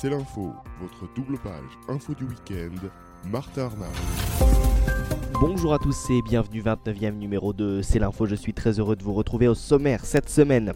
C'est l'info, votre double page info du week-end, Martha Arnaud. Bonjour à tous et bienvenue 29e numéro de C'est l'info, je suis très heureux de vous retrouver au sommaire cette semaine.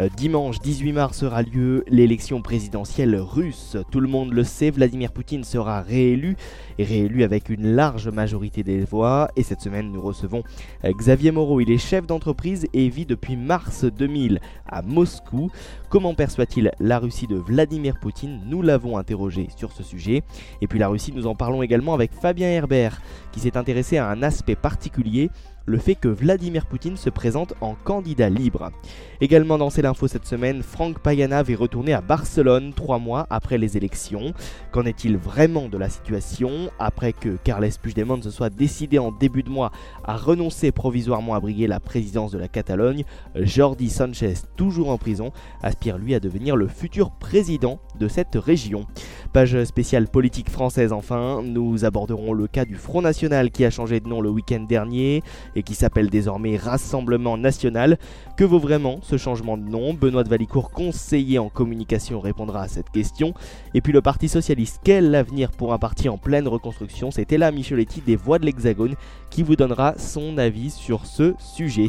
Euh, dimanche 18 mars aura lieu l'élection présidentielle russe. Tout le monde le sait, Vladimir Poutine sera réélu et réélu avec une large majorité des voix. Et cette semaine, nous recevons euh, Xavier Moreau. Il est chef d'entreprise et vit depuis mars 2000 à Moscou. Comment perçoit-il la Russie de Vladimir Poutine? Nous l'avons interrogé sur ce sujet. Et puis la Russie, nous en parlons également avec Fabien Herbert qui s'est intéressé à un aspect particulier le fait que Vladimir Poutine se présente en candidat libre. Également dans C'est l'info cette semaine, Franck Pagana est retourné à Barcelone trois mois après les élections. Qu'en est-il vraiment de la situation? Après que Carles Puigdemont se soit décidé en début de mois à renoncer provisoirement à briguer la présidence de la Catalogne Jordi Sanchez, toujours en prison, aspire lui à devenir le futur président de cette région. Page spéciale politique française enfin, nous aborderons le cas du Front National qui a changé de nom le week-end dernier et qui s'appelle désormais Rassemblement National. Que vaut vraiment ce changement de nom? Benoît de Valicourt, conseiller en communication, répondra à cette question. Et puis le Parti Socialiste, quel avenir pour un parti en pleine reconstruction? C'était là Micheletti des Voix de l'Hexagone qui vous donnera son avis sur ce sujet.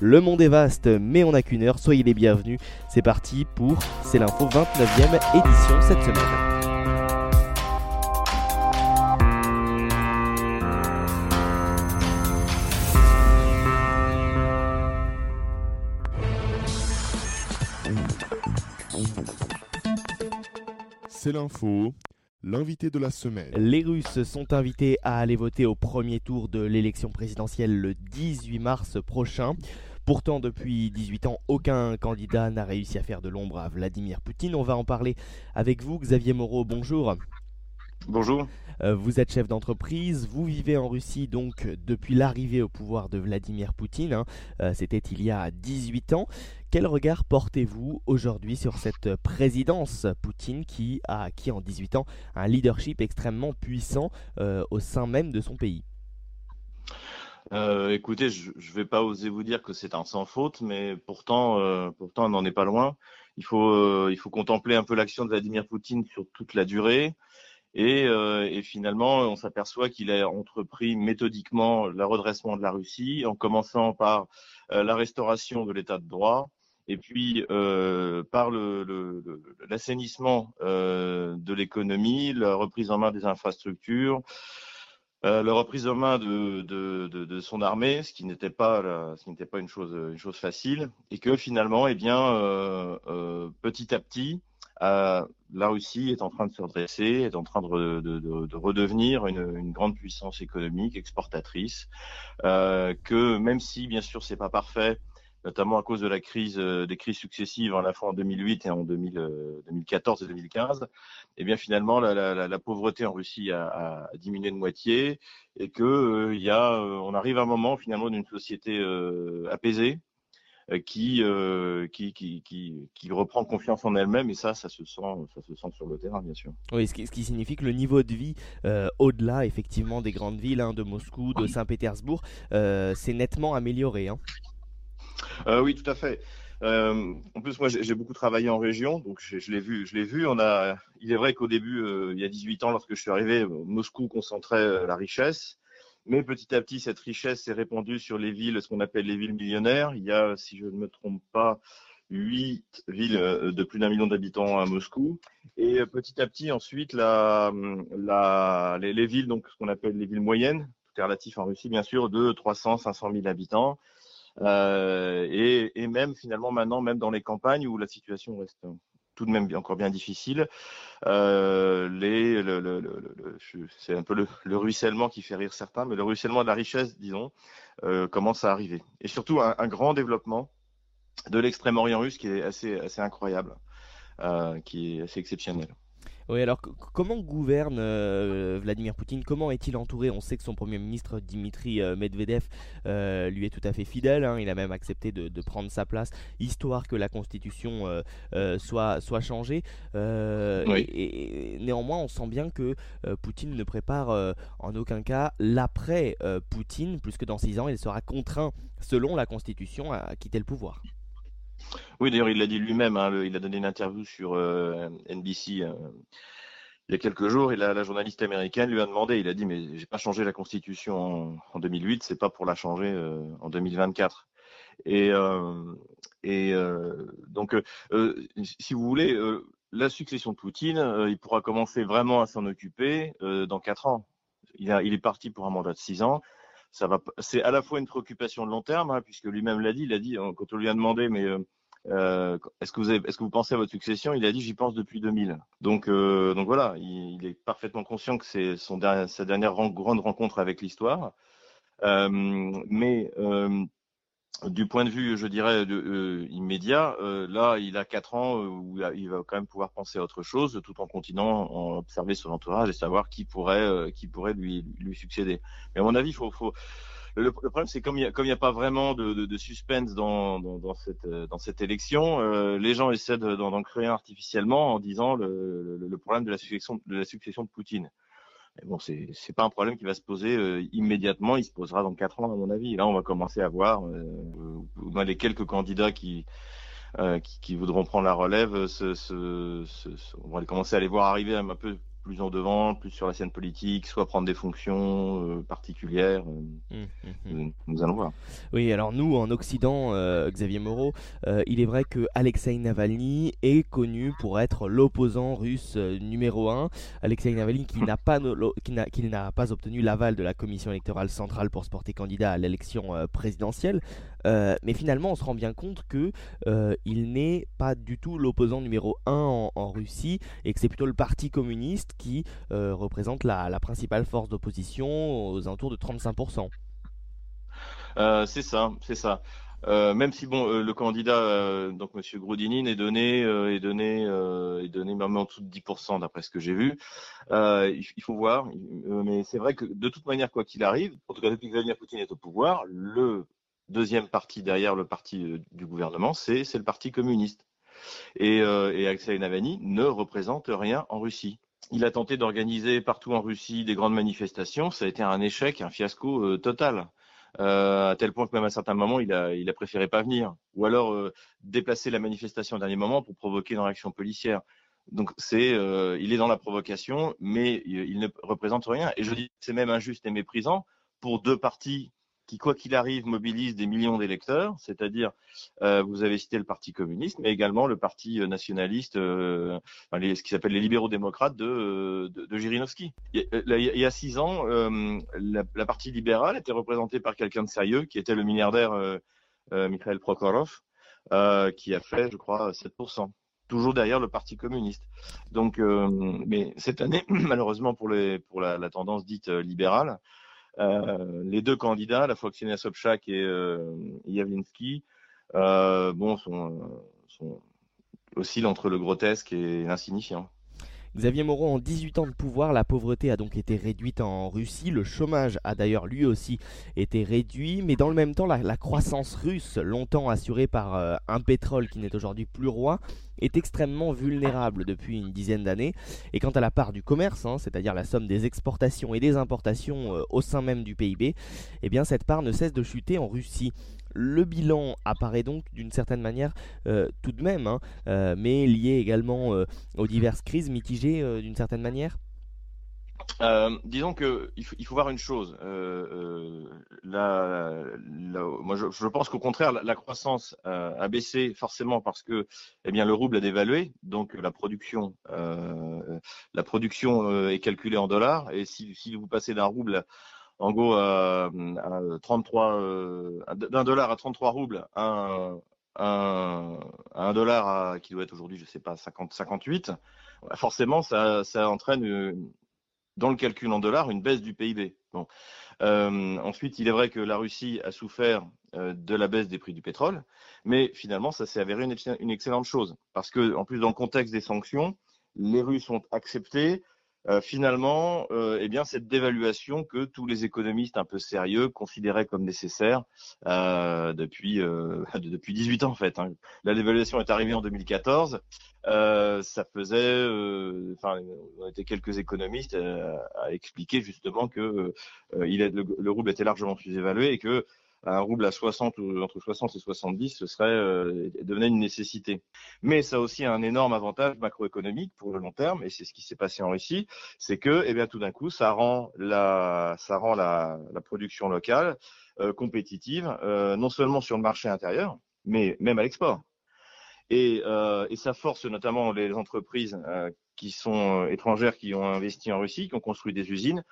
Le monde est vaste, mais on n'a qu'une heure, soyez les bienvenus. C'est parti pour C'est l'info 29e édition cette semaine. C'est l'info, l'invité de la semaine. Les Russes sont invités à aller voter au premier tour de l'élection présidentielle le 18 mars prochain. Pourtant, depuis 18 ans, aucun candidat n'a réussi à faire de l'ombre à Vladimir Poutine. On va en parler avec vous, Xavier Moreau. Bonjour. Bonjour. Euh, vous êtes chef d'entreprise, vous vivez en Russie donc depuis l'arrivée au pouvoir de Vladimir Poutine, hein. euh, c'était il y a 18 ans. Quel regard portez-vous aujourd'hui sur cette présidence Poutine qui a acquis en 18 ans un leadership extrêmement puissant euh, au sein même de son pays? Écoutez, je ne vais pas oser vous dire que c'est un sans faute, mais pourtant, pourtant on n'en est pas loin. Il faut, contempler un peu l'action de Vladimir Poutine sur toute la durée. Euh, et, finalement, on s'aperçoit qu'il a entrepris méthodiquement le redressement de la Russie, en commençant par euh, la restauration de l'état de droit, et puis euh, par l'assainissement de l'économie, la reprise en main des infrastructures, la reprise en main de, son armée, ce qui n'était pas, ce n'était pas une chose, une chose facile, et que finalement, eh bien, petit à petit, euh, la Russie est en train de se redresser, est en train de, de, de, redevenir une, une, grande puissance économique, exportatrice, euh, que même si bien sûr c'est pas parfait, notamment à cause de la crise, euh, des crises successives, à la fois en 2008 et en 2000, 2014 et 2015, et eh bien finalement la, la, la pauvreté en Russie a, a, diminué de moitié et que euh, y a, on arrive à un moment finalement d'une société apaisée, euh, qui, euh, qui, qui, qui, qui, reprend confiance en elle-même et ça, ça se sent, ça se sent sur le terrain, bien sûr. Oui, ce qui, ce qui signifie que le niveau de vie, euh, au-delà effectivement des grandes villes, hein, de Moscou, de Saint-Pétersbourg, euh, s'est nettement amélioré. Hein. Euh, oui, tout à fait. Euh, en plus, moi, j'ai beaucoup travaillé en région, donc je l'ai vu. Il est vrai qu'au début, il y a 18 ans, lorsque je suis arrivé, Moscou concentrait la richesse. Mais petit à petit, cette richesse s'est répandue sur les villes, ce qu'on appelle les villes millionnaires. Il y a, si je ne me trompe pas, huit villes euh, de plus d'un million d'habitants à Moscou. Et euh, petit à petit, ensuite, les, les, villes, donc ce qu'on appelle les villes moyennes, tout est relatif en Russie, bien sûr, de 300, 500 000 habitants. Euh, et, et, même finalement maintenant, même dans les campagnes où la situation reste tout de même encore bien difficile. Euh, les, le, le, le, c'est un peu le, ruissellement qui fait rire certains, mais le ruissellement de la richesse, disons, euh, commence à arriver. Et surtout un, un grand développement de l'extrême-orient russe qui est assez, assez incroyable, euh, qui est assez exceptionnel. Oui, alors comment gouverne euh, Vladimir Poutine? Comment est-il entouré? On sait que son premier ministre Dimitri euh, Medvedev euh, lui est tout à fait fidèle. Hein. il a même accepté de, prendre sa place, histoire que la constitution soit, soit changée. Et, néanmoins, on sent bien que Poutine ne prépare en aucun cas l'après Poutine, puisque dans six ans, il sera contraint, selon la constitution, à quitter le pouvoir. Oui, d'ailleurs, il l'a dit lui-même. Hein, il a donné une interview sur euh, NBC euh, il y a quelques jours. Et la, journaliste américaine lui a demandé. Il a dit, mais j'ai pas changé la Constitution en, en 2008. C'est pas pour la changer euh, en 2024. Et, donc, si vous voulez, la succession de Poutine, il pourra commencer vraiment à s'en occuper dans quatre ans. Il, il est parti pour un mandat de six ans C'est à la fois une préoccupation de long terme, hein, puisque lui-même l'a dit. Il a dit quand on lui a demandé, mais euh, est-ce que vous avez, est-ce que vous pensez à votre succession Il a dit j'y pense depuis 2000. Donc euh, donc voilà, il, est parfaitement conscient que c'est sa dernière grande rencontre avec l'histoire. Euh, mais euh, du point de vue, je dirais, de, euh, immédiat, euh, là, il a quatre ans où il va quand même pouvoir penser à autre chose, tout en continuant à observer son entourage et savoir qui pourrait, qui pourrait lui, lui succéder. Mais à mon avis, faut, faut le, problème, c'est comme il n'y a, a, pas vraiment de, de, de suspense dans, dans, dans, cette, dans cette élection, euh, les gens essaient d'en créer un artificiellement en disant le, le, le, problème de la succession de la succession de Poutine. Bon, c'est c'est pas un problème qui va se poser euh, immédiatement. Il se posera dans quatre ans, à mon avis. là, on va commencer à voir euh, les quelques candidats qui, euh, qui, qui voudront prendre la relève. Ce, ce, ce, on va commencer à les voir arriver un peu plus en devant, plus sur la scène politique, soit prendre des fonctions euh, particulières. Euh, mmh, mmh, mmh. Nous allons voir. Oui, alors nous, en Occident, euh, Xavier Moreau, il est vrai que Alexei Navalny est connu pour être l'opposant russe numéro un. Alexei Navalny qui n'a pas, qui n'a pas obtenu l'aval de la commission électorale centrale pour se porter candidat à l'élection présidentielle. Euh, mais finalement, on se rend bien compte que euh, il n'est pas du tout l'opposant numéro 1 en, Russie et que c'est plutôt le Parti communiste qui euh, représente la, principale force d'opposition aux alentours de 35%. Euh, c'est ça, c'est ça. Même si bon, le candidat donc Monsieur Groudinin est donné est donné est donné même en dessous de 10% d'après ce que j'ai vu. Il, faut voir, mais c'est vrai que de toute manière quoi qu'il arrive, en tout cas depuis que Vladimir Poutine est au pouvoir, le deuxième parti derrière le parti euh, du gouvernement, c'est le parti communiste. Et, euh, et Alexei Navalny ne représente rien en Russie. Il a tenté d'organiser partout en Russie des grandes manifestations. Ça a été un échec, un fiasco euh, total. Euh, à tel point que même à certains moments, il a, il a préféré pas venir. Ou alors euh, déplacer la manifestation au dernier moment pour provoquer une réaction policière. Donc c'est, euh, il est dans la provocation, mais il, il ne représente rien. Et je dis c'est même injuste et méprisant pour deux partis qui, quoi qu'il arrive, mobilise des millions d'électeurs, c'est-à-dire, euh, vous avez cité le Parti communiste, mais également le Parti euh, nationaliste, euh, les, ce qui s'appelle les libéraux démocrates de, de, de. Il, y a six ans, euh, la, la, partie libérale était représentée par quelqu'un de sérieux, qui était le milliardaire Mikhail Prokhorov, qui a fait, je crois, 7% toujours derrière le Parti communiste. Donc, mais cette année, malheureusement pour, les, pour la, tendance dite libérale, les deux candidats, la fois Ksenia Sobchak et euh, Yavlinsky, euh, bon, sont, sont oscillent entre le grotesque et l'insignifiant. Xavier Moreau, en 18 ans de pouvoir, la pauvreté a donc été réduite en Russie. Le chômage a d'ailleurs lui aussi été réduit. Mais dans le même temps, la, croissance russe, longtemps assurée par euh, un pétrole qui n'est aujourd'hui plus roi, est extrêmement vulnérable depuis une dizaine d'années. Et quant à la part du commerce, hein, c'est-à-dire la somme des exportations et des importations euh, au sein même du PIB, eh bien cette part ne cesse de chuter en Russie. Le bilan apparaît donc d'une certaine manière euh, tout de même, hein, euh, mais lié également euh, aux diverses crises mitigées d'une certaine manière? Disons que il faut, voir une chose. Moi, je, pense qu'au contraire, la, croissance a baissé forcément parce que, eh bien, le rouble a dévalué, donc la production, la production est calculée en dollars, et si vous passez d'un rouble en gros 33 euh, d'un dollar à 33 roubles un, un, dollar à, qui doit être aujourd'hui je sais pas 50 58 forcément ça, entraîne une, dans le calcul en dollars une baisse du PIB euh, ensuite il est vrai que la Russie a souffert euh, de la baisse des prix du pétrole mais finalement ça s'est avéré une, une excellente chose. Parce que en plus dans le contexte des sanctions les Russes ont accepté euh, finalement, euh, eh bien, cette dévaluation que tous les économistes un peu sérieux considéraient comme nécessaire euh, depuis euh, depuis 18 ans en fait. Hein. La dévaluation est arrivée en 2014. Euh, ça faisait, enfin, on était quelques économistes à expliquer justement que il est, le, le, rouble était largement sous-évalué et que un rouble à 60 ou entre 60 et 70, ce serait euh, devenait une nécessité. Mais ça a aussi un énorme avantage macroéconomique pour le long terme, et c'est ce qui s'est passé en Russie, c'est que, eh bien, tout d'un coup, ça rend la, ça rend la, la production locale euh, compétitive, euh, non seulement sur le marché intérieur, mais même à l'export. Et, euh, et, ça force notamment les entreprises euh, qui sont étrangères, qui ont investi en Russie, qui ont construit des usines,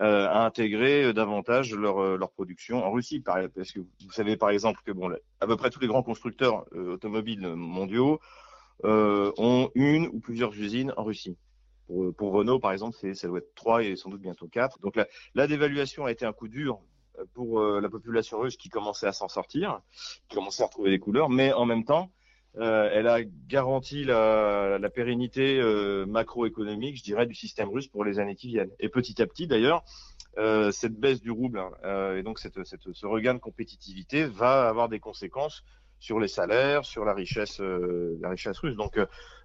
euh, à intégrer davantage leur, euh, leur production en Russie. Parce que vous savez par exemple que bon, à peu près tous les grands constructeurs euh, automobiles mondiaux ont une ou plusieurs usines en Russie. Pour, pour Renault, par exemple, ça doit être trois et sans doute bientôt quatre. Donc la, la dévaluation a été un coup dur pour la population russe qui commençait à s'en sortir, qui commençait à retrouver des couleurs, mais en même temps, euh, elle a garanti la, pérennité euh, macroéconomique, je dirais, du système russe pour les années qui viennent. Et petit à petit, d'ailleurs, euh, cette baisse du rouble hein, et donc ce regain de compétitivité va avoir des conséquences sur les salaires, sur la richesse, la richesse russe. Donc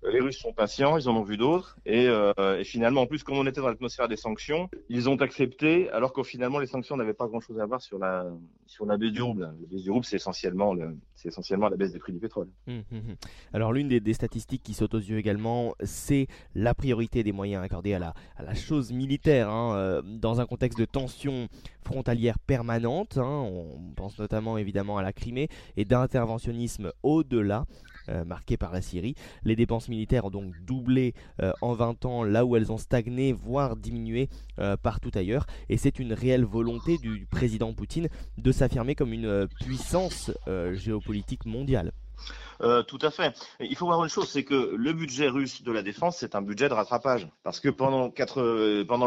les Russes sont patients, ils en ont vu d'autres, et, et, finalement, en plus, comme on était dans l'atmosphère des sanctions, ils ont accepté, alors qu'au finalement les sanctions n'avaient pas grand-chose à voir sur la sur la baisse du rouble. La baisse du rouble, c'est essentiellement le, c'est essentiellement la baisse des prix du pétrole. Hum, hum, hum. Alors l'une des, statistiques qui saute aux yeux également, c'est la priorité des moyens accordés à la chose militaire, hein, dans un contexte de tension frontalière permanente. Hein, on pense notamment évidemment à la Crimée et d'intervention au-delà. Euh, marqué par la Syrie. Les dépenses militaires ont donc doublé euh, en 20 ans là où elles ont stagné, voire diminué euh, partout ailleurs. Et c'est une réelle volonté du président Poutine de s'affirmer comme une puissance géopolitique mondiale. Tout à fait. Il faut voir une chose, c'est que le budget russe de la défense, c'est un budget de rattrapage. Parce que pendant,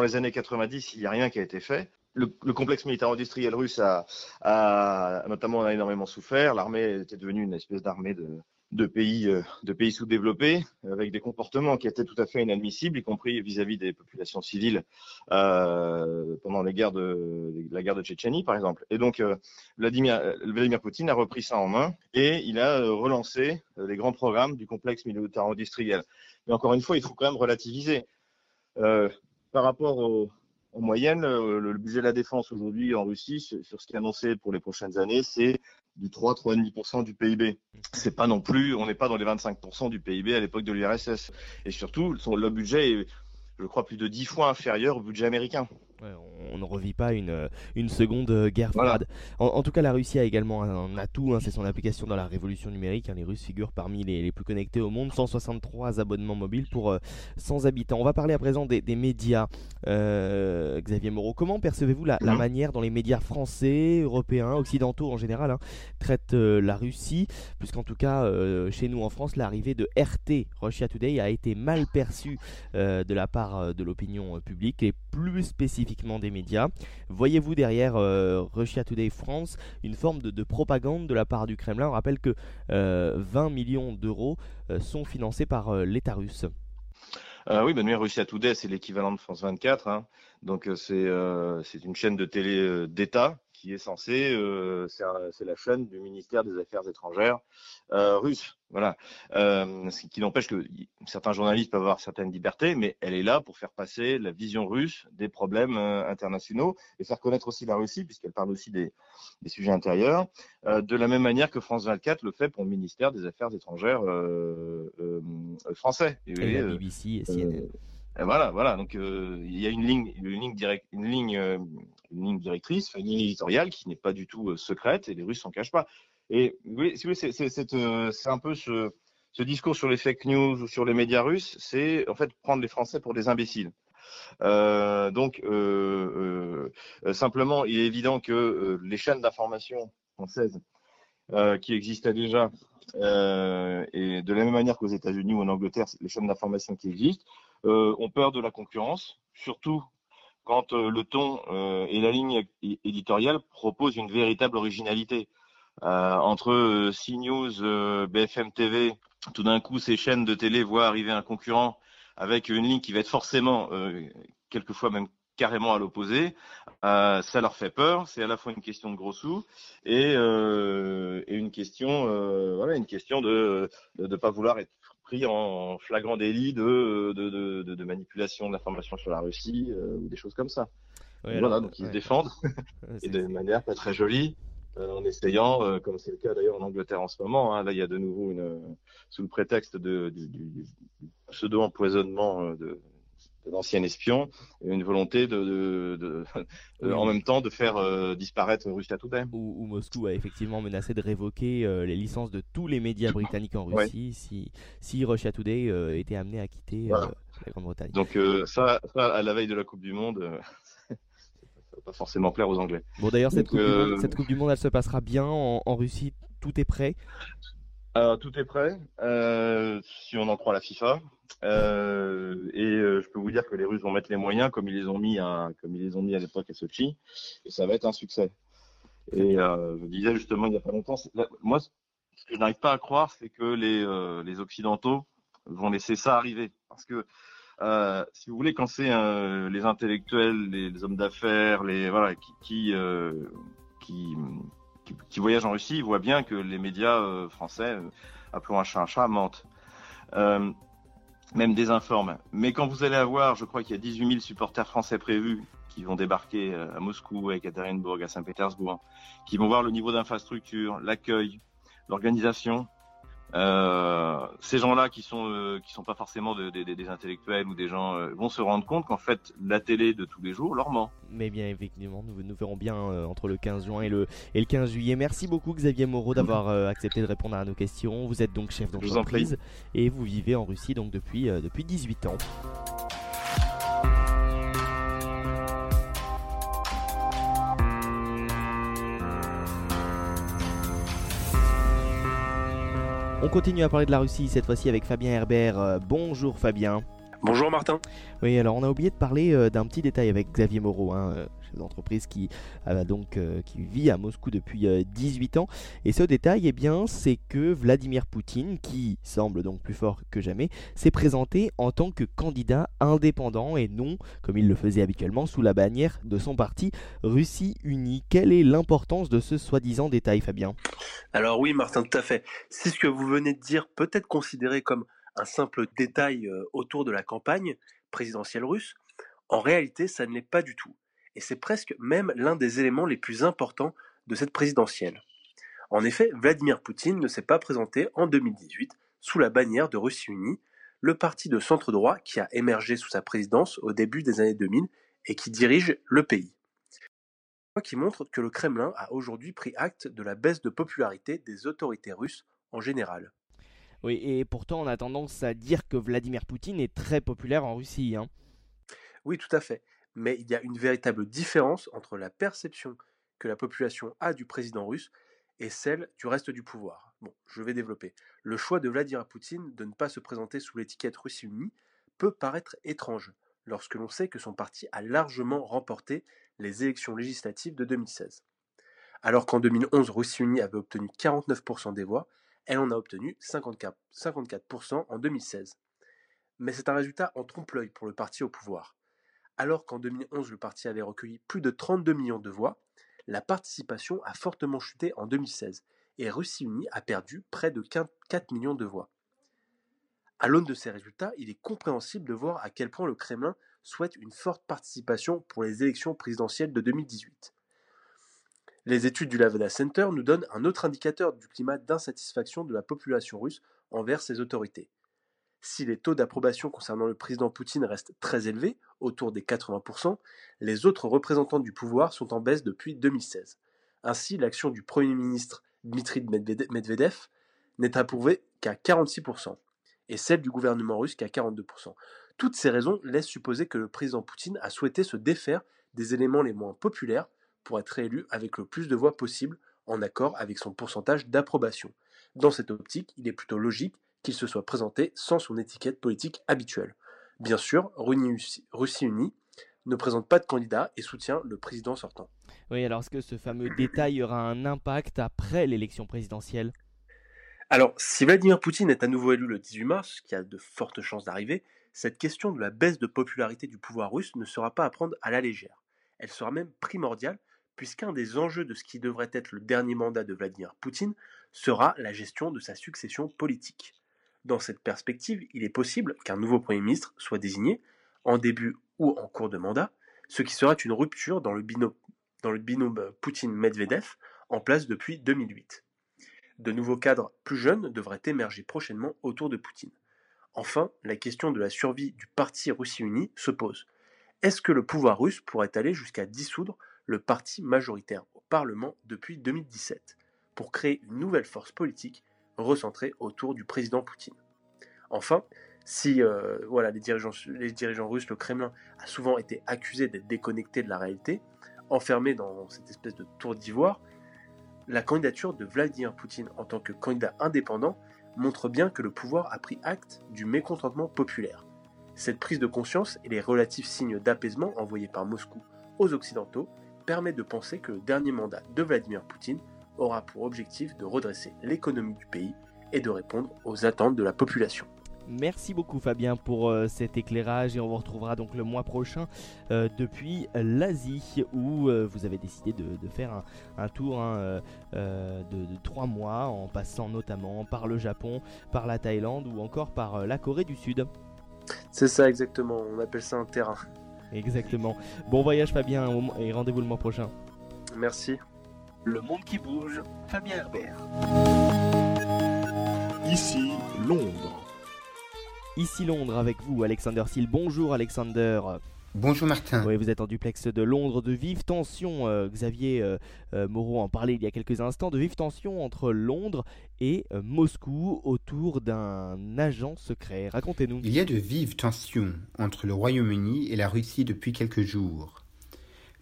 les années 90, il n'y a rien qui a été fait le, le, complexe militaire industriel russe a, a notamment a énormément souffert. L'armée était devenue une espèce d'armée de, de, pays, euh, de pays sous-développés, avec des comportements qui étaient tout à fait inadmissibles, y compris vis-à-vis des populations civiles euh, pendant les guerres de, la guerre de Tchétchénie, par exemple. Et donc, euh, Vladimir, Vladimir Poutine a repris ça en main et il a relancé les grands programmes du complexe militaire industriel. Mais encore une fois, il faut quand même relativiser. par rapport au, en moyenne, le, budget de la défense aujourd'hui en Russie, sur ce qui est annoncé pour les prochaines années, c'est du 3-3,5% du PIB. C'est pas non plus, on n'est pas dans les 25% du PIB à l'époque de l'URSS. Et surtout, le budget est, je crois, plus de 10 fois inférieur au budget américain. Ouais, on ne revit pas une, une seconde guerre froide. Voilà. En, en, tout cas, la Russie a également un, un atout, hein, c'est son application dans la révolution numérique. Hein, les Russes figurent parmi les, les, plus connectés au monde, 163 abonnements mobiles pour euh, 100 habitants. On va parler à présent des, des médias. Euh, Xavier Moreau, comment percevez-vous la, la, manière dont les médias français, européens, occidentaux en général hein, traitent euh, la Russie Puisqu'en tout cas, euh, chez nous en France, l'arrivée de RT, Russia Today, a été mal perçue euh, de la part de l'opinion publique et plus des médias. Voyez-vous derrière euh, Russia Today France une forme de, de, propagande de la part du Kremlin? On rappelle que euh, 20 millions d'euros euh, sont financés par euh, l'État russe. Euh, oui, ben, Russia Today, c'est l'équivalent de France 24. Hein. Donc, c'est une chaîne de télé d'État qui est censée, c'est la chaîne du ministère des Affaires étrangères russe. Voilà. Euh, ce qui n'empêche que certains journalistes peuvent avoir certaines libertés, mais elle est là pour faire passer la vision russe des problèmes euh, internationaux et faire connaître aussi la Russie, puisqu'elle parle aussi des, des sujets intérieurs, euh, de la même manière que France 24 le fait pour le ministère des Affaires étrangères euh, euh, français. Et, et la BBC et CNN. Et voilà, voilà. Donc il y a une ligne, une ligne direct, une ligne, une ligne directrice, une ligne éditoriale qui n'est pas du tout secrète et les Russes s'en cachent pas. Et oui, voulez, c'est euh, un peu ce, discours sur les fake news ou sur les médias russes, c'est en fait prendre les Français pour des imbéciles. Euh, donc, euh, euh, simplement, il est évident que euh, les chaînes d'information françaises qui existaient déjà, et de la même manière qu'aux États-Unis ou en Angleterre, les chaînes d'information qui existent, ont peur de la concurrence, surtout quand le ton et la ligne éditoriale proposent une véritable originalité. Euh, entre euh, CNews, euh, BFM TV, tout d'un coup, ces chaînes de télé voient arriver un concurrent avec une ligne qui va être forcément, quelquefois même carrément à l'opposé, euh, ça leur fait peur. C'est à la fois une question de gros sous et, euh, une question, euh, voilà, une question de ne pas vouloir être pris en flagrant délit de de, de, de manipulation de l'information sur la Russie ou des choses comme ça. Oui, voilà, donc ils ouais. se défendent et de manière pas très jolie. en essayant, comme c'est le cas d'ailleurs en Angleterre en ce moment, hein, là il y a de nouveau une, sous le prétexte de, du, du pseudo-empoisonnement de, d'anciens espions, une volonté de, en même temps de faire euh, disparaître Russia Today. Où, Moscou a effectivement menacé de révoquer euh, les licences de tous les médias britanniques en Russie si, si Russia Today euh, était amené à quitter la Grande-Bretagne. Donc ça, à la veille de la Coupe du Monde, ça va pas forcément plaire aux Anglais. Bon d'ailleurs cette, cette, Coupe du Monde, elle se passera bien en, en Russie, tout est prêt? Alors, tout est prêt, euh, si on en croit la FIFA. Euh, et euh, je peux vous dire que les Russes vont mettre les moyens, comme ils les ont mis à, comme ils les ont mis à l'époque à Sochi, et ça va être un succès. Et je disais justement il n'y a pas longtemps, moi, ce que je n'arrive pas à croire, c'est que les, les Occidentaux vont laisser ça arriver, parce que si vous voulez, quand c'est les intellectuels, les, hommes d'affaires, les voilà, qui, qui, qui qui, voyagent en Russie, ils voient bien que les médias euh, français, euh, appelons un chat un chat, mentent. Euh, même désinforment. Mais quand vous allez avoir, je crois qu'il y a 18 000 supporters français prévus qui vont débarquer à Moscou, à Ekaterinbourg, à Saint-Pétersbourg, qui vont voir le niveau d'infrastructure, l'accueil, l'organisation, euh, ces gens-là qui sont euh, qui sont pas forcément des intellectuels ou des gens euh, vont se rendre compte qu'en fait la télé de tous les jours leur ment. Mais bien effectivement, nous, nous verrons bien entre le 15 juin et le et le 15 juillet. Merci beaucoup Xavier Moreau d'avoir accepté de répondre à nos questions. Vous êtes donc chef d'entreprise et vous vivez en Russie donc depuis depuis 18 ans. On continue à parler de la Russie, cette fois-ci avec Fabien Herbert. Euh, bonjour Fabien. Bonjour Martin. Oui, alors on a oublié de parler euh, d'un petit détail avec Xavier Moreau, hein, euh, d'entreprise qui, donc, qui vit à Moscou depuis 18 ans. Et ce détail, eh bien, c'est que Vladimir Poutine, qui semble donc plus fort que jamais, s'est présenté en tant que candidat indépendant et non, comme il le faisait habituellement, sous la bannière de son parti Russie Unie. Quelle est l'importance de ce soi-disant détail, Fabien? Alors oui, Martin, tout à fait. Si ce que vous venez de dire peut être considéré comme un simple détail euh, autour de la campagne présidentielle russe, en réalité, ça ne l'est pas du tout. Et c'est presque même l'un des éléments les plus importants de cette présidentielle. En effet, Vladimir Poutine ne s'est pas présenté en 2018 sous la bannière de Russie Unie, le parti de centre droit qui a émergé sous sa présidence au début des années 2000 et qui dirige le pays. Qui montre que le Kremlin a aujourd'hui pris acte de la baisse de popularité des autorités russes en général. Oui, et pourtant on a tendance à dire que Vladimir Poutine est très populaire en Russie. Hein. Oui, tout à fait. Mais il y a une véritable différence entre la perception que la population a du président russe et celle du reste du pouvoir. Bon, je vais développer. Le choix de Vladimir Poutine de ne pas se présenter sous l'étiquette Russie unie peut paraître étrange lorsque l'on sait que son parti a largement remporté les élections législatives de 2016. Alors qu'en 2011, Russie unie avait obtenu 49% des voix, elle en a obtenu 54%, en 2016. Mais c'est un résultat en trompe-l'œil pour le parti au pouvoir. Alors qu'en 2011 le parti avait recueilli plus de 32 millions de voix, la participation a fortement chuté en 2016 et Russie Unie a perdu près de 4 millions de voix. À l'aune de ces résultats, il est compréhensible de voir à quel point le Kremlin souhaite une forte participation pour les élections présidentielles de 2018. Les études du Lavada Center nous donnent un autre indicateur du climat d'insatisfaction de la population russe envers ses autorités. Si les taux d'approbation concernant le président Poutine restent très élevés, autour des 80%, les autres représentants du pouvoir sont en baisse depuis 2016. Ainsi, l'action du Premier ministre Dmitry Medvedev n'est approuvée qu'à 46%, et celle du gouvernement russe qu'à 42%. Toutes ces raisons laissent supposer que le président Poutine a souhaité se défaire des éléments les moins populaires pour être réélu avec le plus de voix possible en accord avec son pourcentage d'approbation. Dans cette optique, il est plutôt logique qu'il se soit présenté sans son étiquette politique habituelle. Bien sûr, Russie Unie ne présente pas de candidat et soutient le président sortant. Oui, alors est-ce que ce fameux détail aura un impact après l'élection présidentielle? Alors, si Vladimir Poutine est à nouveau élu le 18 mars, ce qui a de fortes chances d'arriver, cette question de la baisse de popularité du pouvoir russe ne sera pas à prendre à la légère. Elle sera même primordiale puisqu'un des enjeux de ce qui devrait être le dernier mandat de Vladimir Poutine sera la gestion de sa succession politique. Dans cette perspective, il est possible qu'un nouveau Premier ministre soit désigné, en début ou en cours de mandat, ce qui sera une rupture dans le binôme, Poutine-Medvedev, en place depuis 2008. De nouveaux cadres plus jeunes devraient émerger prochainement autour de Poutine. Enfin, la question de la survie du parti Russie Unie se pose. Est-ce que le pouvoir russe pourrait aller jusqu'à dissoudre le parti majoritaire au Parlement depuis 2017 pour créer une nouvelle force politique recentrée autour du président Poutine Enfin, si euh, voilà, les, dirigeants, les dirigeants russes, le Kremlin a souvent été accusé d'être déconnecté de la réalité, enfermé dans cette espèce de tour d'ivoire, la candidature de Vladimir Poutine en tant que candidat indépendant montre bien que le pouvoir a pris acte du mécontentement populaire. Cette prise de conscience et les relatifs signes d'apaisement envoyés par Moscou aux Occidentaux permettent de penser que le dernier mandat de Vladimir Poutine aura pour objectif de redresser l'économie du pays et de répondre aux attentes de la population. Merci beaucoup Fabien pour euh, cet éclairage et on vous retrouvera donc le mois prochain euh, depuis l'Asie où euh, vous avez décidé de, faire un, tour hein, de, trois mois en passant notamment par le Japon, par la Thaïlande ou encore par la Corée du Sud. C'est ça exactement, on appelle ça un terrain. Exactement. Bon voyage Fabien et rendez-vous le mois prochain. Merci. Le monde qui bouge, Fabien Herbert. Ici Londres. Ici Londres avec vous, Alexander Seal. Bonjour Alexander. Bonjour Martin. Oui, vous êtes en duplex de Londres, de vives tensions. Euh, Xavier euh, euh, Moreau en parlait il y a quelques instants, de vives tensions entre Londres et Moscou autour d'un agent secret. Racontez-nous. Il y a de vives tensions entre le Royaume-Uni et la Russie depuis quelques jours.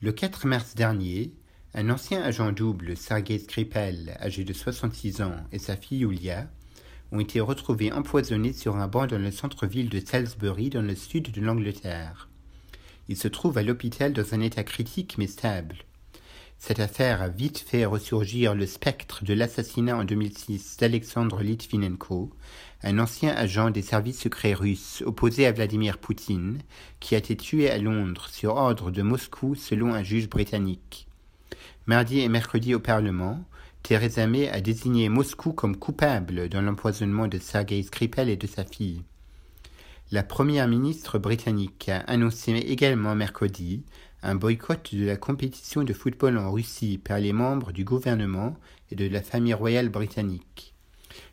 Le 4 mars dernier, un ancien agent double, Sergei Skripal, âgé de 66 ans, et sa fille Yulia, ont été retrouvés empoisonnés sur un banc dans le centre-ville de Salisbury, dans le sud de l'Angleterre. Ils se trouvent à l'hôpital dans un état critique mais stable. Cette affaire a vite fait ressurgir le spectre de l'assassinat en 2006 d'Alexandre Litvinenko, un ancien agent des services secrets russes opposé à Vladimir Poutine, qui a été tué à Londres sur ordre de Moscou selon un juge britannique. Mardi et mercredi au Parlement, Theresa May a désigné Moscou comme coupable dans l'empoisonnement de Sergei Skripal et de sa fille. La première ministre britannique a annoncé également mercredi un boycott de la compétition de football en Russie par les membres du gouvernement et de la famille royale britannique.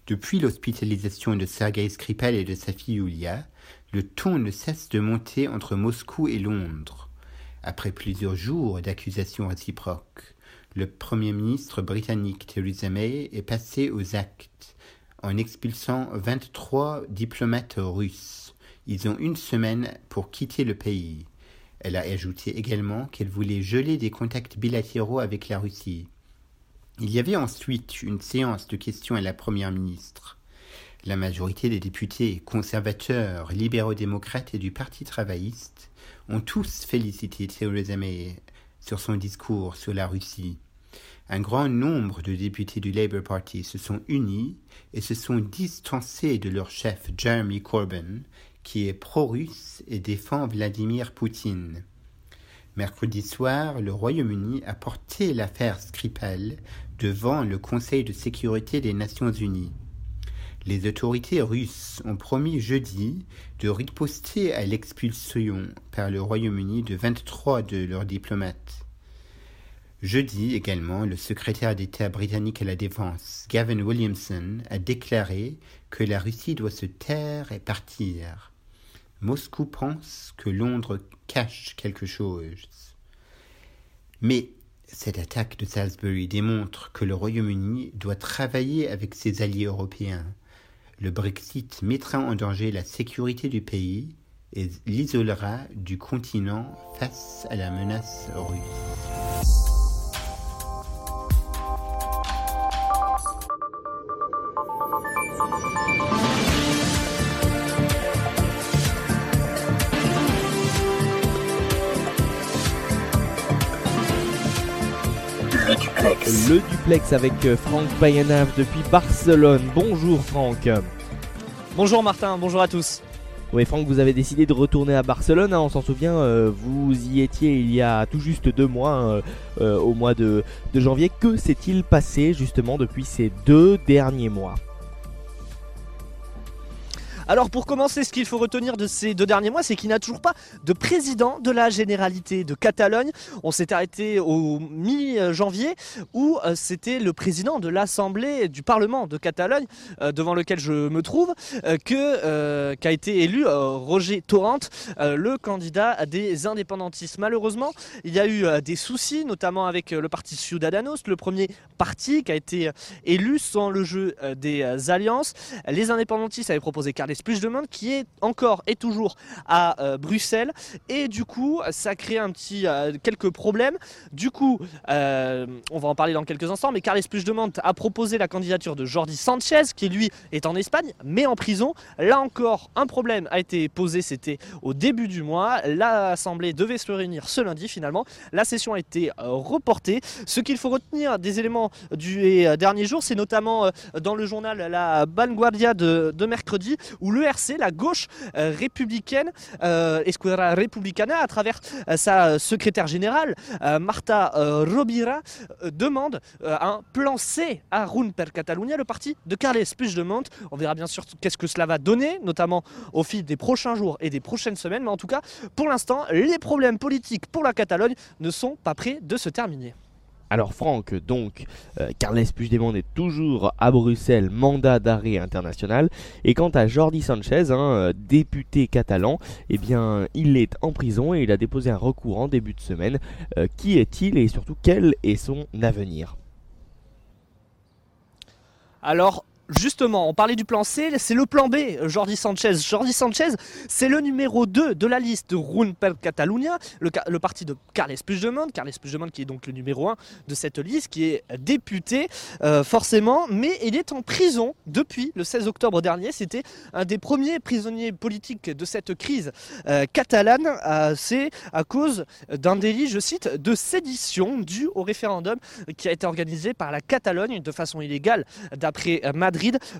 Depuis l'hospitalisation de Sergei Skripal et de sa fille Yulia, le ton ne cesse de monter entre Moscou et Londres. Après plusieurs jours d'accusations réciproques, le Premier ministre britannique Theresa May est passé aux actes en expulsant 23 diplomates russes. Ils ont une semaine pour quitter le pays. Elle a ajouté également qu'elle voulait geler des contacts bilatéraux avec la Russie. Il y avait ensuite une séance de questions à la Première ministre. La majorité des députés conservateurs, libéraux-démocrates et du Parti travailliste ont tous félicité Theresa May sur son discours sur la Russie. Un grand nombre de députés du Labour Party se sont unis et se sont distancés de leur chef Jeremy Corbyn, qui est pro-russe et défend Vladimir Poutine. Mercredi soir, le Royaume-Uni a porté l'affaire Skripal devant le Conseil de sécurité des Nations Unies. Les autorités russes ont promis jeudi de riposter à l'expulsion par le Royaume-Uni de 23 de leurs diplomates. Jeudi également, le secrétaire d'État britannique à la Défense, Gavin Williamson, a déclaré que la Russie doit se taire et partir. Moscou pense que Londres cache quelque chose. Mais cette attaque de Salisbury démontre que le Royaume-Uni doit travailler avec ses alliés européens. Le Brexit mettra en danger la sécurité du pays et l'isolera du continent face à la menace russe. Le duplex avec euh, Franck Bayanav depuis Barcelone. Bonjour Franck. Bonjour Martin, bonjour à tous. Oui Franck, vous avez décidé de retourner à Barcelone, hein, on s'en souvient, euh, vous y étiez il y a tout juste deux mois, hein, euh, au mois de, de janvier. Que s'est-il passé justement depuis ces deux derniers mois? Alors pour commencer, ce qu'il faut retenir de ces deux derniers mois, c'est qu'il n'y a toujours pas de président de la Généralité de Catalogne. On s'est arrêté au mi-janvier où euh, c'était le président de l'Assemblée du Parlement de Catalogne, euh, devant lequel je me trouve, euh, que qu'a été élu Roger Torrent, le candidat des indépendantistes. Malheureusement, il y a eu des soucis, notamment avec le parti Ciudadanos, le premier parti qui a été élu sans le jeu des alliances. Les indépendantistes avaient proposé Carles Puigdemont, qui est encore et toujours à Bruxelles, et du coup, ça crée un petit quelques problèmes. Du coup, on va en parler dans quelques instants, mais Carles Puigdemont a proposé la candidature de Jordi Sanchez, qui lui est en Espagne, mais en prison. Là encore, un problème a été posé, c'était au début du mois. L'Assemblée devait se réunir ce lundi finalement. La session a été euh, reportée. Ce qu'il faut retenir des éléments du euh, dernier jour, c'est notamment euh, dans le journal La Vanguardia de, de mercredi, où l'ERC, la gauche républicaine, Esquerra Republicana, à travers sa secrétaire générale, Marta Robira, demande un plan C à Run per Catalunya, le parti de Carles Puigdemont. On verra bien sûr qu'est-ce que cela va donner, notamment au fil des prochains jours et des prochaines semaines. Mais en tout cas, pour l'instant, les problèmes politiques pour la Catalogne ne sont pas prêts de se terminer. Alors Franck, donc, euh, Carles Puigdemont est toujours à Bruxelles, mandat d'arrêt international. Et quant à Jordi Sanchez, hein, euh, député catalan, eh bien, il est en prison et il a déposé un recours en début de semaine. Euh, qui est-il et surtout quel est son avenir? Alors, Justement, on parlait du plan C, c'est le plan B, Jordi Sanchez. Jordi Sanchez, c'est le numéro 2 de la liste de Run Catalunya, le, parti de Carles Puigdemont. Carles Puigdemont qui est donc le numéro 1 de cette liste, qui est député euh, forcément, mais il est en prison depuis le 16 octobre dernier. C'était un des premiers prisonniers politiques de cette crise euh, catalane. Euh, c'est à cause d'un délit, je cite, de sédition dû au référendum qui a été organisé par la Catalogne de façon illégale, d'après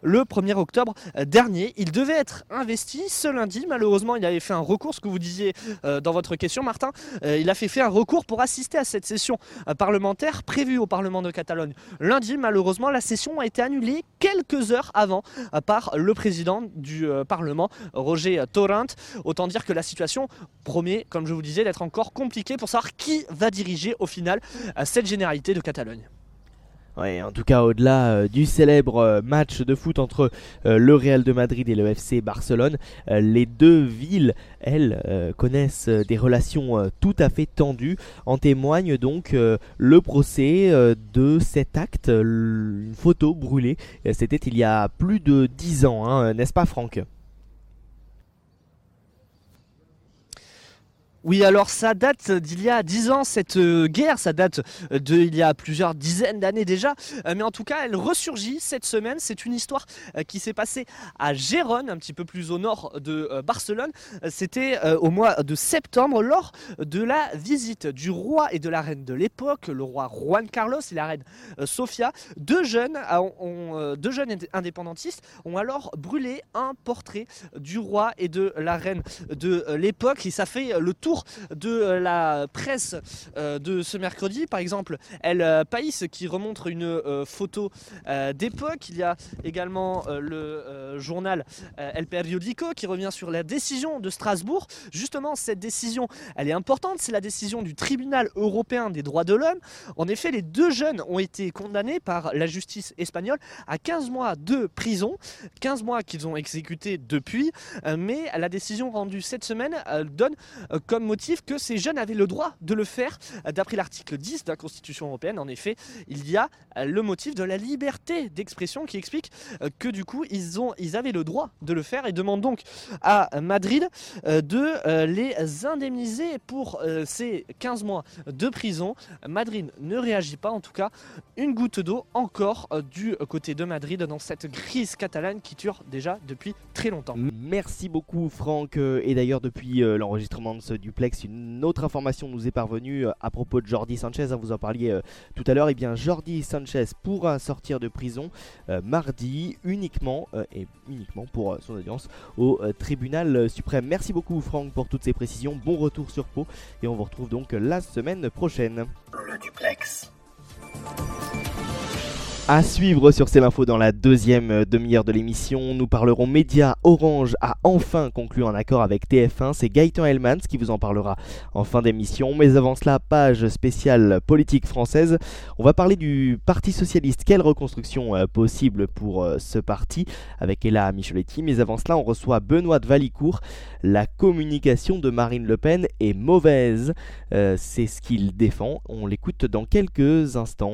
Le 1er octobre euh, dernier. Il devait être investi ce lundi. Malheureusement, il avait fait un recours, ce que vous disiez euh, dans votre question, Martin. Euh, il a fait, fait un recours pour assister à cette session parlementaire prévue au Parlement de Catalogne. Lundi, malheureusement, la session a été annulée quelques heures avant par le président du Parlement, Roger Torrent. Autant dire que la situation promet, comme je vous disais, d'être encore compliquée pour savoir qui va diriger au final cette généralité de Catalogne. Ouais, en tout cas, au-delà euh, du célèbre euh, match de foot entre euh, le Real de Madrid et le FC Barcelone, les deux villes, elles, connaissent des relations tout à fait tendues. En témoigne donc le procès de cet acte, une photo brûlée. C'était il y a plus de dix ans, hein, n'est-ce pas, Franck? Oui, alors ça date d'il y a dix ans, cette euh, guerre, ça date d'il y a plusieurs dizaines d'années déjà, euh, mais en tout cas, elle ressurgit cette semaine. C'est une histoire euh, qui s'est passée à Gérone, un petit peu plus au nord de Barcelone. C'était au mois de septembre, lors de la visite du roi et de la reine de l'époque, le roi Juan Carlos et la reine Sofia. Deux jeunes, deux jeunes indépendantistes ont alors brûlé un portrait du roi et de la reine de l'époque, et ça fait le tour de euh, la presse euh, de ce mercredi. Par exemple, El euh, País qui remontre une photo d'époque. Il y a également le journal El Periodico qui revient sur la décision de Strasbourg. Justement, cette décision, elle est importante. C'est la décision du tribunal européen des droits de l'homme. En effet, les deux jeunes ont été condamnés par la justice espagnole à 15 mois de prison. 15 mois qu'ils ont exécutés depuis. Mais la décision rendue cette semaine donne comme motif que ces jeunes avaient le droit de le faire. D'après l'article 10 de la Constitution européenne, en effet, il y a euh, le motif de la liberté d'expression qui explique euh, que du coup, ils, ont, ils avaient le droit de le faire et demandent donc à Madrid euh, de les indemniser pour ces 15 mois de prison. Madrid ne réagit pas, en tout cas, une goutte d'eau encore du côté de Madrid dans cette crise catalane qui dure déjà depuis très longtemps. Merci beaucoup Franck et d'ailleurs depuis l'enregistrement de ce du une autre information nous est parvenue euh, à propos de Jordi Sanchez, hein, vous en parliez euh, tout à l'heure. Et eh bien Jordi Sanchez pourra sortir de prison euh, mardi uniquement et uniquement pour son audience au tribunal suprême. Merci beaucoup Franck pour toutes ces précisions. Bon retour sur Pau et on vous retrouve donc la semaine prochaine. Le duplex. À suivre sur C'est l'info dans la deuxième euh, demi-heure de l'émission, nous parlerons médias. Orange a enfin conclu un accord avec TF1. C'est Gaëtan Hellmans qui vous en parlera en fin d'émission. Mais avant cela, page spéciale politique française. On va parler du Parti Socialiste. Quelle reconstruction euh, possible pour euh, ce parti avec Ella Micheletti. Mais avant cela, on reçoit Benoît de Valicourt. La communication de Marine Le Pen est mauvaise. C'est ce qu'il défend. On l'écoute dans quelques instants.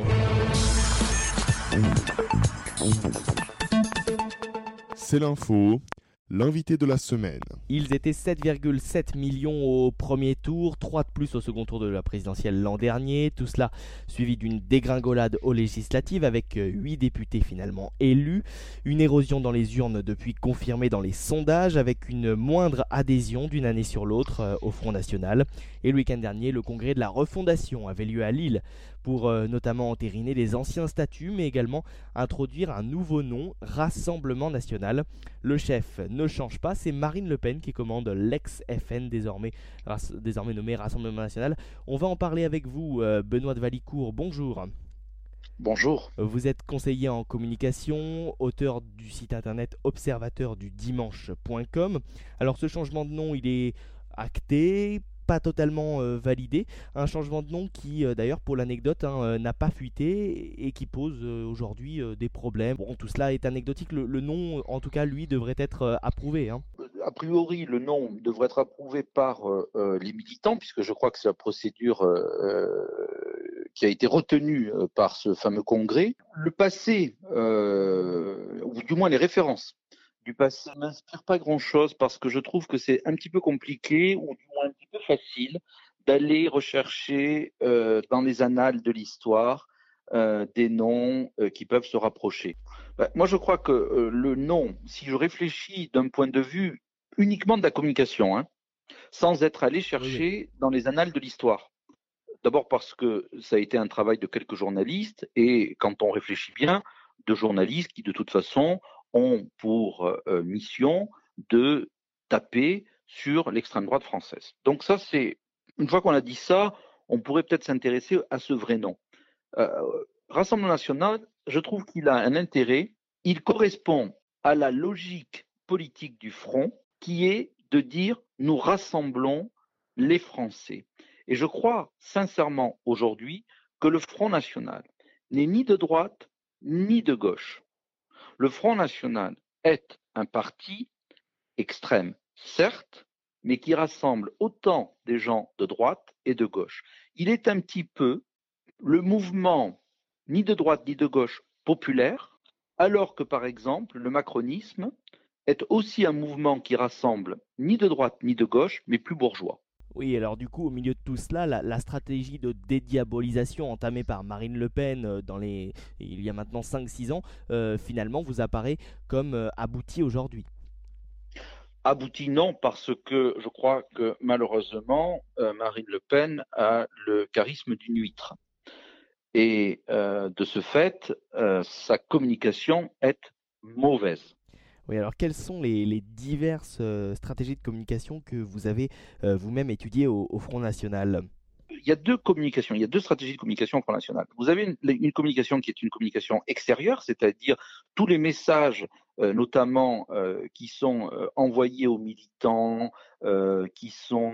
C'est l'info, l'invité de la semaine. Ils étaient 7,7 millions au premier tour, 3 de plus au second tour de la présidentielle l'an dernier. Tout cela suivi d'une dégringolade aux législatives avec 8 députés finalement élus. Une érosion dans les urnes depuis confirmée dans les sondages avec une moindre adhésion d'une année sur l'autre euh, au Front National. Et le week-end dernier, le congrès de la refondation avait lieu à Lille pour euh, notamment entériner les anciens statuts, mais également introduire un nouveau nom, Rassemblement National. Le chef ne change pas, c'est Marine Le Pen qui commande l'ex-FN désormais, désormais nommé Rassemblement National. On va en parler avec vous, euh, Benoît de Valicourt, bonjour. Bonjour. Vous êtes conseiller en communication, auteur du site internet observateur du dimanche.com. Alors ce changement de nom, il est acté, pas totalement euh, validé. Un changement de nom qui, euh, d'ailleurs, pour l'anecdote, hein, euh, n'a pas fuité et qui pose aujourd'hui des problèmes. Bon, tout cela est anecdotique. Le, nom, en tout cas, lui, devrait être approuvé. Hein. A priori, le nom devrait être approuvé par les militants, puisque je crois que c'est la procédure qui a été retenue par ce fameux congrès. Le passé, ou du moins les références du passé ne m'inspire pas grand-chose parce que je trouve que c'est un petit peu compliqué ou du moins un petit peu facile d'aller rechercher euh, dans les annales de l'histoire euh, des noms euh, qui peuvent se rapprocher. Ben, moi, je crois que le nom, si je réfléchis d'un point de vue uniquement de la communication, hein, sans être allé chercher dans les annales de l'histoire. D'abord parce que ça a été un travail de quelques journalistes et quand on réfléchit bien, de journalistes qui de toute façon ont pour mission de taper sur l'extrême droite française. Donc ça, c'est une fois qu'on a dit ça, on pourrait peut-être s'intéresser à ce vrai nom. Euh, Rassemblement national, je trouve qu'il a un intérêt. Il correspond à la logique politique du front, qui est de dire nous rassemblons les Français. Et je crois sincèrement aujourd'hui que le Front national n'est ni de droite ni de gauche. Le Front National est un parti extrême, certes, mais qui rassemble autant des gens de droite et de gauche. Il est un petit peu le mouvement ni de droite ni de gauche populaire, alors que par exemple le macronisme est aussi un mouvement qui rassemble ni de droite ni de gauche, mais plus bourgeois. Oui, alors du coup, au milieu de tout cela, la, stratégie de dédiabolisation entamée par Marine Le Pen euh, dans les, il y a maintenant 5-6 ans, euh, finalement vous apparaît comme euh, aboutie aujourd'hui Abouti non, parce que je crois que malheureusement, Marine Le Pen a le charisme d'une huître. Et de ce fait, sa communication est mauvaise. Oui, alors quelles sont les, diverses euh, stratégies de communication que vous avez euh, vous-même étudiées au, Front National? Il y a deux communications, il y a deux stratégies de communication au Front National. Vous avez une, communication qui est une communication extérieure, c'est-à-dire tous les messages, euh, notamment qui sont envoyés aux militants, qui sont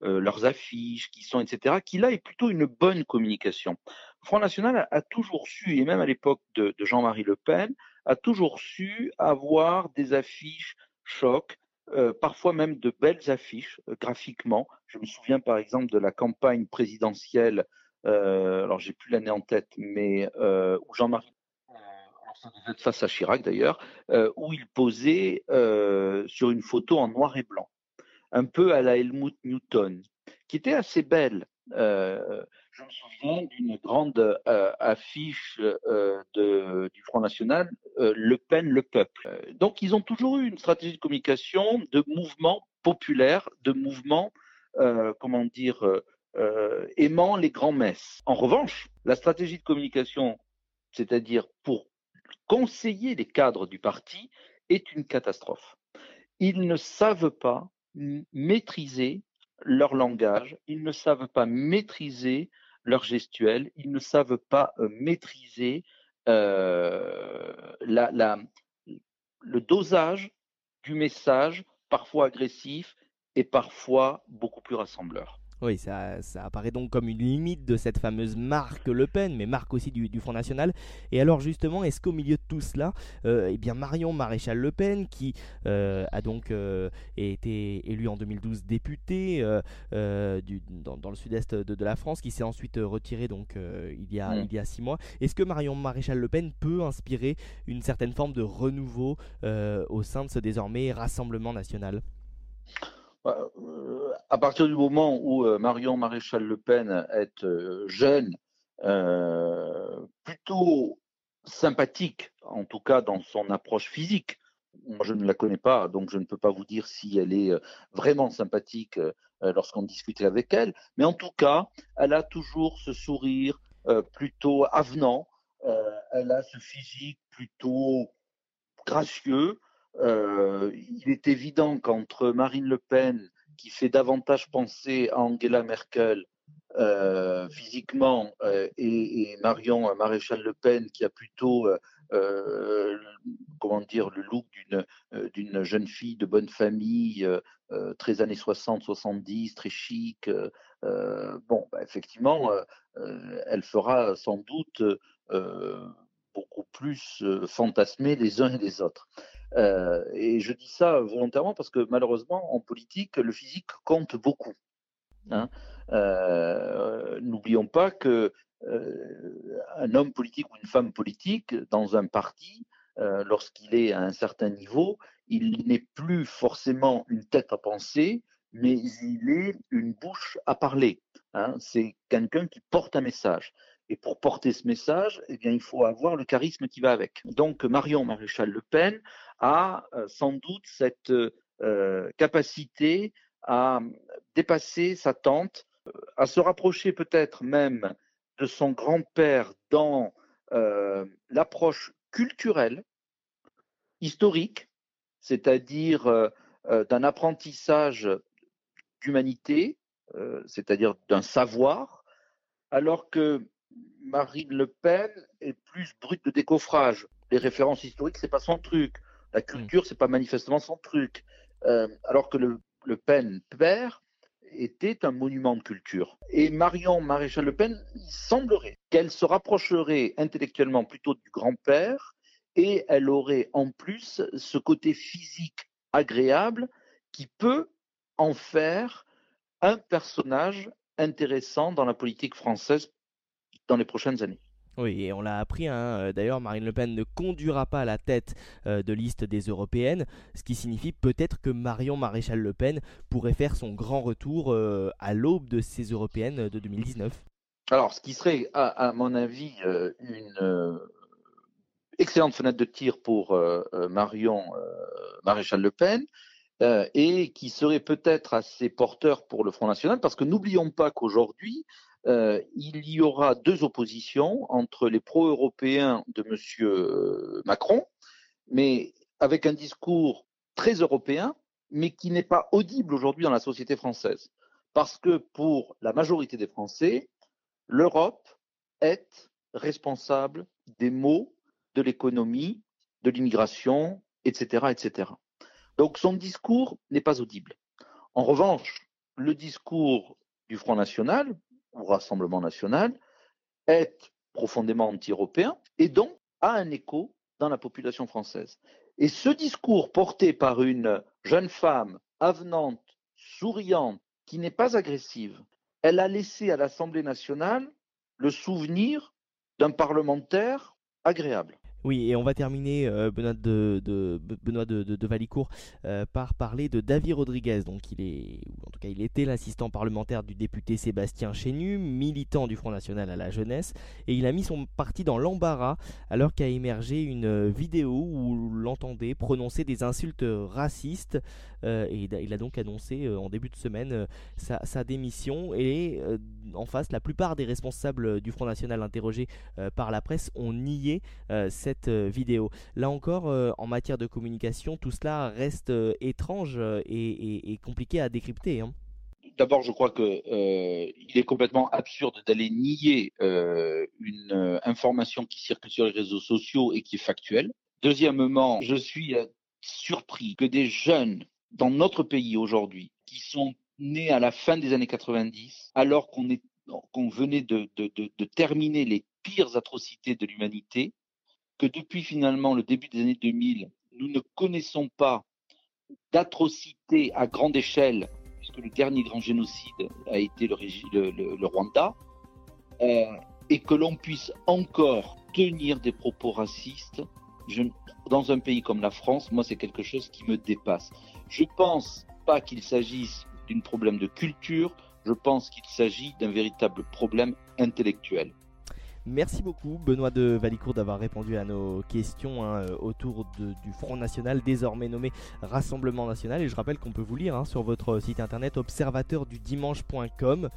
leurs affiches, qui sont etc., qui là est plutôt une bonne communication. Le Front National a, toujours su, et même à l'époque de Jean-Marie Le Pen, a toujours su avoir des affiches choc, euh, parfois même de belles affiches euh, graphiquement. Je me souviens par exemple de la campagne présidentielle, euh, alors j'ai plus l'année en tête, mais où Jean-Marie face à Chirac d'ailleurs, où il posait sur une photo en noir et blanc, un peu à la Helmut Newton, qui était assez belle. Je me souviens d'une grande euh, affiche euh, du Front National, euh, Le Pen, le peuple. Donc ils ont toujours eu une stratégie de communication de mouvement populaire, de mouvement, comment dire, aimant les grands messes. En revanche, la stratégie de communication, c'est-à-dire pour conseiller les cadres du parti, est une catastrophe. Ils ne savent pas maîtriser leur langage, ils ne savent pas maîtriser leur gestuelle, ils ne savent pas euh, maîtriser la, le dosage du message, parfois agressif et parfois beaucoup plus rassembleur. Oui, ça, apparaît donc comme une limite de cette fameuse marque Le Pen, mais marque aussi du, Front National. Et alors justement, est-ce qu'au milieu de tout cela, euh, eh bien Marion Maréchal Le Pen, qui euh, a donc euh, été élue en 2012 députée dans, le sud-est de, la France, qui s'est ensuite retirée donc il y a mm. il y a six mois, est-ce que Marion Maréchal Le Pen peut inspirer une certaine forme de renouveau au sein de ce désormais Rassemblement national? À partir du moment où euh, Marion Maréchal Le Pen est euh, jeune, plutôt sympathique, en tout cas dans son approche physique, moi, je ne la connais pas, donc je ne peux pas vous dire si elle est vraiment sympathique lorsqu'on discute avec elle. Mais en tout cas, elle a toujours ce sourire plutôt avenant. elle a ce physique plutôt gracieux. Euh, il est évident qu'entre Marine Le Pen, qui fait davantage penser à Angela Merkel euh, physiquement, euh, et, Marion Maréchal Le Pen, qui a plutôt, comment dire, le look d'une jeune fille de bonne famille, très années 60, 70, très chic. bon, bah, effectivement, elle fera sans doute beaucoup plus fantasmer les uns et les autres. Euh, et je dis ça volontairement parce que malheureusement, en politique, le physique compte beaucoup. Hein. Euh, n'oublions pas que euh, un homme politique ou une femme politique dans un parti, lorsqu'il est à un certain niveau, il n'est plus forcément une tête à penser, mais il est une bouche à parler. Hein. C'est quelqu'un qui porte un message. Et pour porter ce message, eh bien, il faut avoir le charisme qui va avec. Donc, Marion Maréchal Le Pen a euh, sans doute cette euh, capacité à dépasser sa tante, à se rapprocher peut-être même de son grand-père dans euh, l'approche culturelle, historique, c'est-à-dire d'un apprentissage d'humanité, c'est-à-dire d'un savoir, alors que Marine Le Pen est plus brute de décoffrage. Les références historiques, c'est pas son truc. La culture, c'est pas manifestement son truc. Euh, alors que le, Pen père était un monument de culture. Et Marion Maréchal Le Pen, il semblerait qu'elle se rapprocherait intellectuellement plutôt du grand-père et elle aurait en plus ce côté physique agréable qui peut en faire un personnage intéressant dans la politique française dans les prochaines années. Oui, et on l'a appris, hein, euh, d'ailleurs, Marine Le Pen ne conduira pas à la tête euh, de liste des européennes, ce qui signifie peut-être que Marion Maréchal Le Pen pourrait faire son grand retour euh, à l'aube de ces européennes de 2019. Alors, ce qui serait, à, mon avis, une excellente fenêtre de tir pour Marion Maréchal Le Pen, et qui serait peut-être assez porteur pour le Front National, parce que n'oublions pas qu'aujourd'hui, euh, il y aura deux oppositions entre les pro-européens de M. Euh, Macron, mais avec un discours très européen, mais qui n'est pas audible aujourd'hui dans la société française. Parce que pour la majorité des Français, l'Europe est responsable des maux de l'économie, de l'immigration, etc., etc. Donc son discours n'est pas audible. En revanche, le discours du Front National, ou Rassemblement national est profondément anti-européen et donc a un écho dans la population française. Et ce discours porté par une jeune femme avenante, souriante, qui n'est pas agressive, elle a laissé à l'Assemblée nationale le souvenir d'un parlementaire agréable. Oui, et on va terminer, euh, Benoît de, Valicourt, euh, par parler de David Rodriguez. Donc, il est, ou en tout cas, il était l'assistant parlementaire du député Sébastien Chénu, militant du Front National à la jeunesse, et il a mis son parti dans l'embarras alors qu'a émergé une vidéo où l'entendait prononcer des insultes racistes. Euh, et il a donc annoncé en début de semaine sa, démission. Et en face, la plupart des responsables du Front National interrogés par la presse ont nié euh, vidéo. Là encore, euh, en matière de communication, tout cela reste euh, étrange et, compliqué à décrypter. Hein. D'abord, je crois que il est complètement absurde d'aller nier une information qui circule sur les réseaux sociaux et qui est factuelle. Deuxièmement, je suis surpris que des jeunes dans notre pays aujourd'hui, qui sont nés à la fin des années 90, alors qu'on venait de, terminer les pires atrocités de l'humanité, que depuis finalement le début des années 2000, nous ne connaissons pas d'atrocités à grande échelle, puisque le dernier grand génocide a été le, Rwanda, euh, et que l'on puisse encore tenir des propos racistes, dans un pays comme la France, moi c'est quelque chose qui me dépasse. Je pense pas qu'il s'agisse d'un problème de culture, je pense qu'il s'agit d'un véritable problème intellectuel. Merci beaucoup Benoît de Valicourt d'avoir répondu à nos questions hein, autour de, du Front National, désormais nommé Rassemblement National. Et je rappelle qu'on peut vous lire hein, sur votre site internet observateurdudimanche.com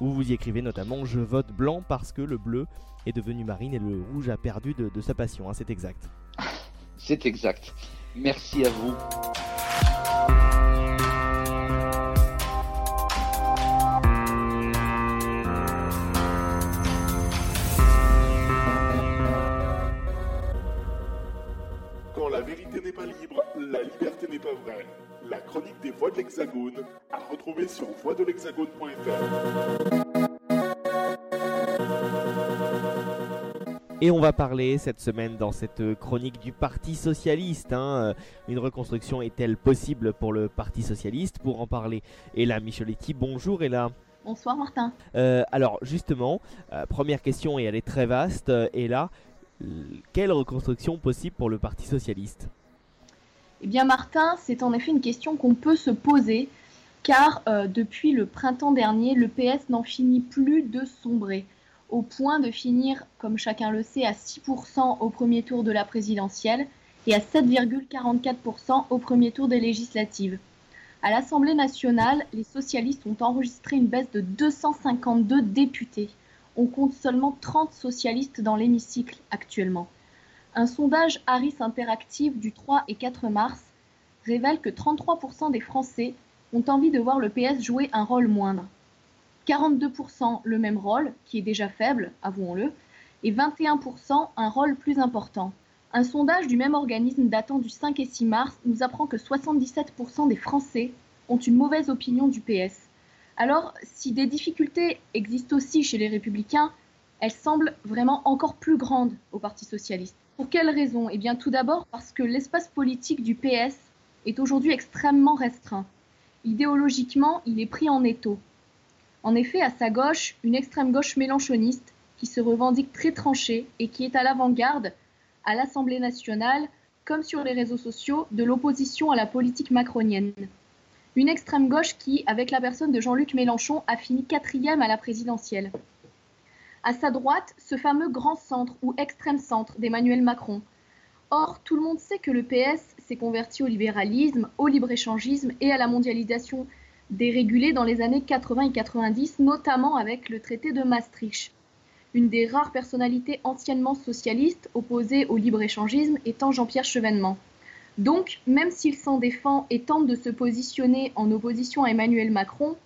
où vous y écrivez notamment Je vote blanc parce que le bleu est devenu marine et le rouge a perdu de, de sa passion. Hein, c'est exact. C'est exact. Merci à vous. N'est pas libre, la liberté n'est pas vraie. La chronique des voix de l'Hexagone à retrouver sur voixdelhexagone.fr. Et on va parler cette semaine dans cette chronique du Parti Socialiste. Hein. Une reconstruction est-elle possible pour le Parti Socialiste? Pour en parler, Ella Micheletti. Bonjour Ella. Bonsoir Martin. Euh, alors justement, euh, première question et elle est très vaste. Euh, Ella, quelle reconstruction possible pour le Parti Socialiste? Eh bien Martin, c'est en effet une question qu'on peut se poser car euh, depuis le printemps dernier, le PS n'en finit plus de sombrer au point de finir, comme chacun le sait, à 6% au premier tour de la présidentielle et à 7,44% au premier tour des législatives. À l'Assemblée nationale, les socialistes ont enregistré une baisse de 252 députés. On compte seulement 30 socialistes dans l'hémicycle actuellement. Un sondage Harris Interactive du 3 et 4 mars révèle que 33% des Français ont envie de voir le PS jouer un rôle moindre. 42% le même rôle, qui est déjà faible, avouons-le, et 21% un rôle plus important. Un sondage du même organisme datant du 5 et 6 mars nous apprend que 77% des Français ont une mauvaise opinion du PS. Alors, si des difficultés existent aussi chez les républicains, elles semblent vraiment encore plus grandes au Parti socialiste. Pour quelles raisons Eh bien, tout d'abord parce que l'espace politique du PS est aujourd'hui extrêmement restreint. Idéologiquement, il est pris en étau. En effet, à sa gauche, une extrême gauche mélanchoniste qui se revendique très tranchée et qui est à l'avant-garde à l'Assemblée nationale comme sur les réseaux sociaux de l'opposition à la politique macronienne. Une extrême gauche qui, avec la personne de Jean-Luc Mélenchon, a fini quatrième à la présidentielle. À sa droite, ce fameux grand centre ou extrême centre d'Emmanuel Macron. Or, tout le monde sait que le PS s'est converti au libéralisme, au libre-échangisme et à la mondialisation dérégulée dans les années 80 et 90, notamment avec le traité de Maastricht. Une des rares personnalités anciennement socialistes opposées au libre-échangisme étant Jean-Pierre Chevènement. Donc, même s'il s'en défend et tente de se positionner en opposition à Emmanuel Macron,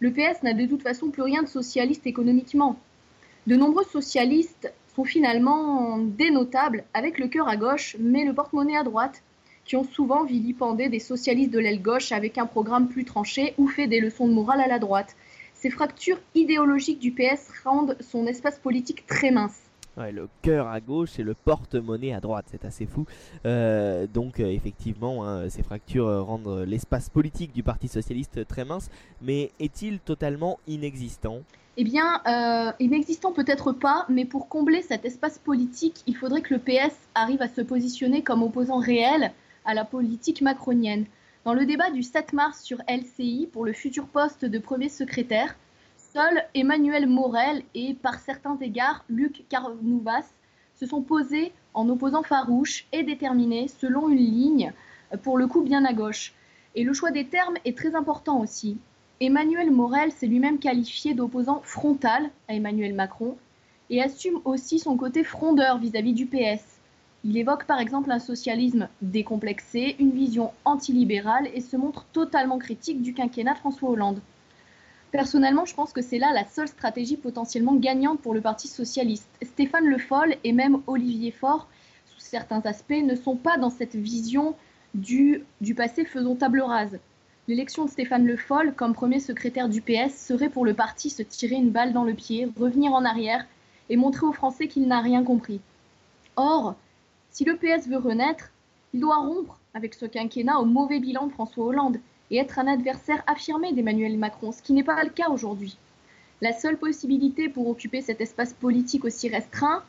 le PS n'a de toute façon plus rien de socialiste économiquement. De nombreux socialistes sont finalement dénotables avec le cœur à gauche mais le porte-monnaie à droite, qui ont souvent vilipendé des socialistes de l'aile gauche avec un programme plus tranché ou fait des leçons de morale à la droite. Ces fractures idéologiques du PS rendent son espace politique très mince. Le cœur à gauche et le porte-monnaie à droite, c'est assez fou. Euh, donc euh, effectivement, hein, ces fractures euh, rendent l'espace politique du Parti socialiste très mince, mais est-il totalement inexistant? Eh bien, inexistant peut-être pas, mais pour combler cet espace politique, il faudrait que le PS arrive à se positionner comme opposant réel à la politique macronienne. Dans le débat du 7 mars sur LCI pour le futur poste de premier secrétaire, Seuls Emmanuel Morel et, par certains égards, Luc Carnouvas se sont posés en opposants farouches et déterminés selon une ligne, pour le coup bien à gauche. Et le choix des termes est très important aussi. Emmanuel Morel s'est lui-même qualifié d'opposant frontal à Emmanuel Macron et assume aussi son côté frondeur vis-à-vis du PS. Il évoque par exemple un socialisme décomplexé, une vision antilibérale et se montre totalement critique du quinquennat François Hollande. Personnellement, je pense que c'est là la seule stratégie potentiellement gagnante pour le Parti socialiste. Stéphane Le Foll et même Olivier Faure, sous certains aspects, ne sont pas dans cette vision du, passé faisons table rase. L'élection de Stéphane Le Foll comme premier secrétaire du PS serait pour le parti se tirer une balle dans le pied, revenir en arrière et montrer aux Français qu'il n'a rien compris. Or, si le PS veut renaître, il doit rompre avec ce quinquennat au mauvais bilan de François Hollande et être un adversaire affirmé d'Emmanuel Macron, ce qui n'est pas le cas aujourd'hui. La seule possibilité pour occuper cet espace politique aussi restreint,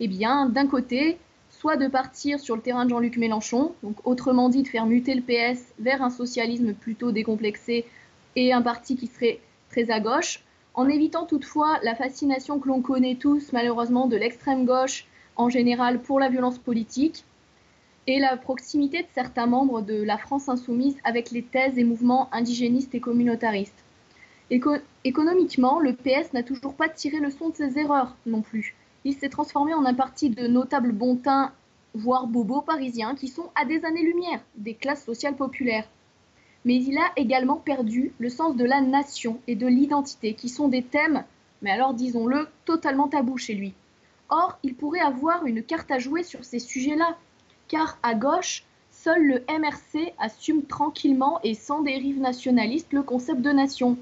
eh bien, d'un côté, soit de partir sur le terrain de Jean-Luc Mélenchon, donc autrement dit de faire muter le PS vers un socialisme plutôt décomplexé et un parti qui serait très à gauche, en évitant toutefois la fascination que l'on connaît tous malheureusement de l'extrême gauche en général pour la violence politique et la proximité de certains membres de la France insoumise avec les thèses et mouvements indigénistes et communautaristes. Éco économiquement, le PS n'a toujours pas tiré le son de ses erreurs non plus. Il s'est transformé en un parti de notables bontins, voire bobos parisiens, qui sont à des années-lumière des classes sociales populaires. Mais il a également perdu le sens de la nation et de l'identité, qui sont des thèmes, mais alors disons-le, totalement tabous chez lui. Or, il pourrait avoir une carte à jouer sur ces sujets-là, car à gauche, seul le MRC assume tranquillement et sans dérive nationaliste le concept de nation.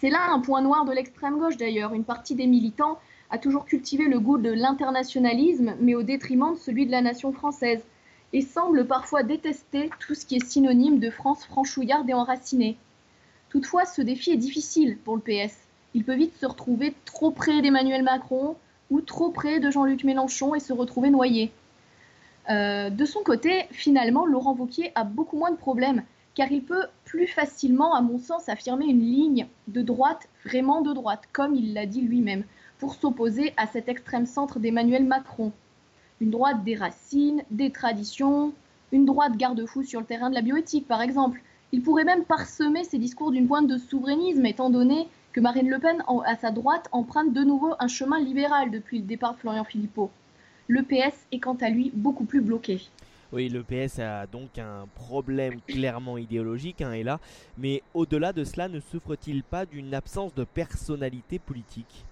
C'est là un point noir de l'extrême gauche d'ailleurs. Une partie des militants a toujours cultivé le goût de l'internationalisme, mais au détriment de celui de la nation française, et semble parfois détester tout ce qui est synonyme de France franchouillarde et enracinée. Toutefois, ce défi est difficile pour le PS. Il peut vite se retrouver trop près d'Emmanuel Macron ou trop près de Jean-Luc Mélenchon et se retrouver noyé. Euh, de son côté, finalement, Laurent Wauquiez a beaucoup moins de problèmes, car il peut plus facilement, à mon sens, affirmer une ligne de droite, vraiment de droite, comme il l'a dit lui-même, pour s'opposer à cet extrême centre d'Emmanuel Macron. Une droite des racines, des traditions, une droite garde-fou sur le terrain de la bioéthique, par exemple. Il pourrait même parsemer ses discours d'une pointe de souverainisme, étant donné que Marine Le Pen, à sa droite, emprunte de nouveau un chemin libéral depuis le départ de Florian Philippot le PS est quant à lui beaucoup plus bloqué. Oui, le PS a donc un problème clairement idéologique, hein, et là, mais au-delà de cela, ne souffre-t-il pas d'une absence de personnalité politique?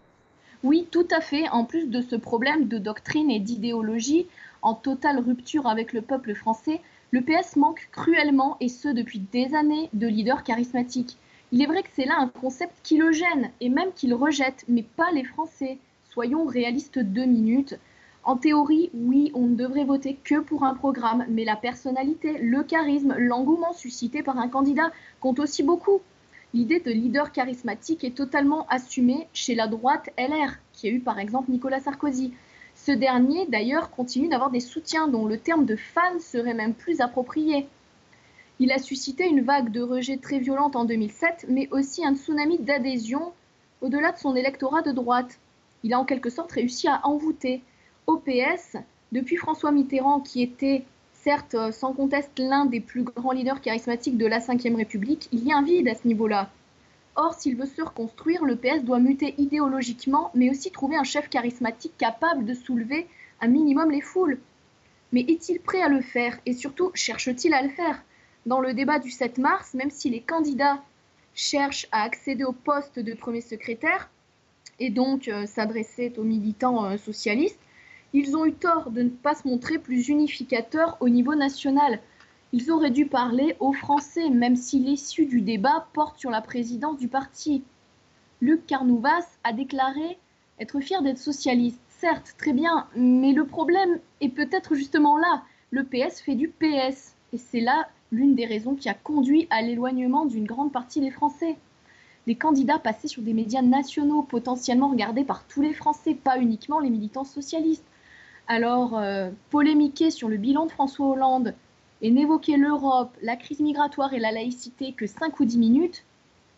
Oui, tout à fait. En plus de ce problème de doctrine et d'idéologie, en totale rupture avec le peuple français, le PS manque cruellement, et ce depuis des années, de leaders charismatiques. Il est vrai que c'est là un concept qui le gêne, et même qu'il rejette, mais pas les Français. Soyons réalistes deux minutes. En théorie, oui, on ne devrait voter que pour un programme, mais la personnalité, le charisme, l'engouement suscité par un candidat compte aussi beaucoup. L'idée de leader charismatique est totalement assumée chez la droite LR, qui a eu par exemple Nicolas Sarkozy. Ce dernier, d'ailleurs, continue d'avoir des soutiens dont le terme de fan serait même plus approprié. Il a suscité une vague de rejet très violente en 2007, mais aussi un tsunami d'adhésion au-delà de son électorat de droite. Il a en quelque sorte réussi à envoûter au PS, depuis François Mitterrand, qui était certes sans conteste l'un des plus grands leaders charismatiques de la Ve République, il y a un vide à ce niveau-là. Or, s'il veut se reconstruire, le PS doit muter idéologiquement, mais aussi trouver un chef charismatique capable de soulever un minimum les foules. Mais est-il prêt à le faire? Et surtout, cherche-t-il à le faire? Dans le débat du 7 mars, même si les candidats cherchent à accéder au poste de premier secrétaire, et donc euh, s'adresser aux militants euh, socialistes, ils ont eu tort de ne pas se montrer plus unificateurs au niveau national. Ils auraient dû parler aux Français, même si l'issue du débat porte sur la présidence du parti. Luc Carnouvas a déclaré être fier d'être socialiste. Certes, très bien, mais le problème est peut-être justement là. Le PS fait du PS. Et c'est là l'une des raisons qui a conduit à l'éloignement d'une grande partie des Français. Des candidats passés sur des médias nationaux potentiellement regardés par tous les Français, pas uniquement les militants socialistes. Alors, euh, polémiquer sur le bilan de François Hollande et n'évoquer l'Europe, la crise migratoire et la laïcité que 5 ou 10 minutes,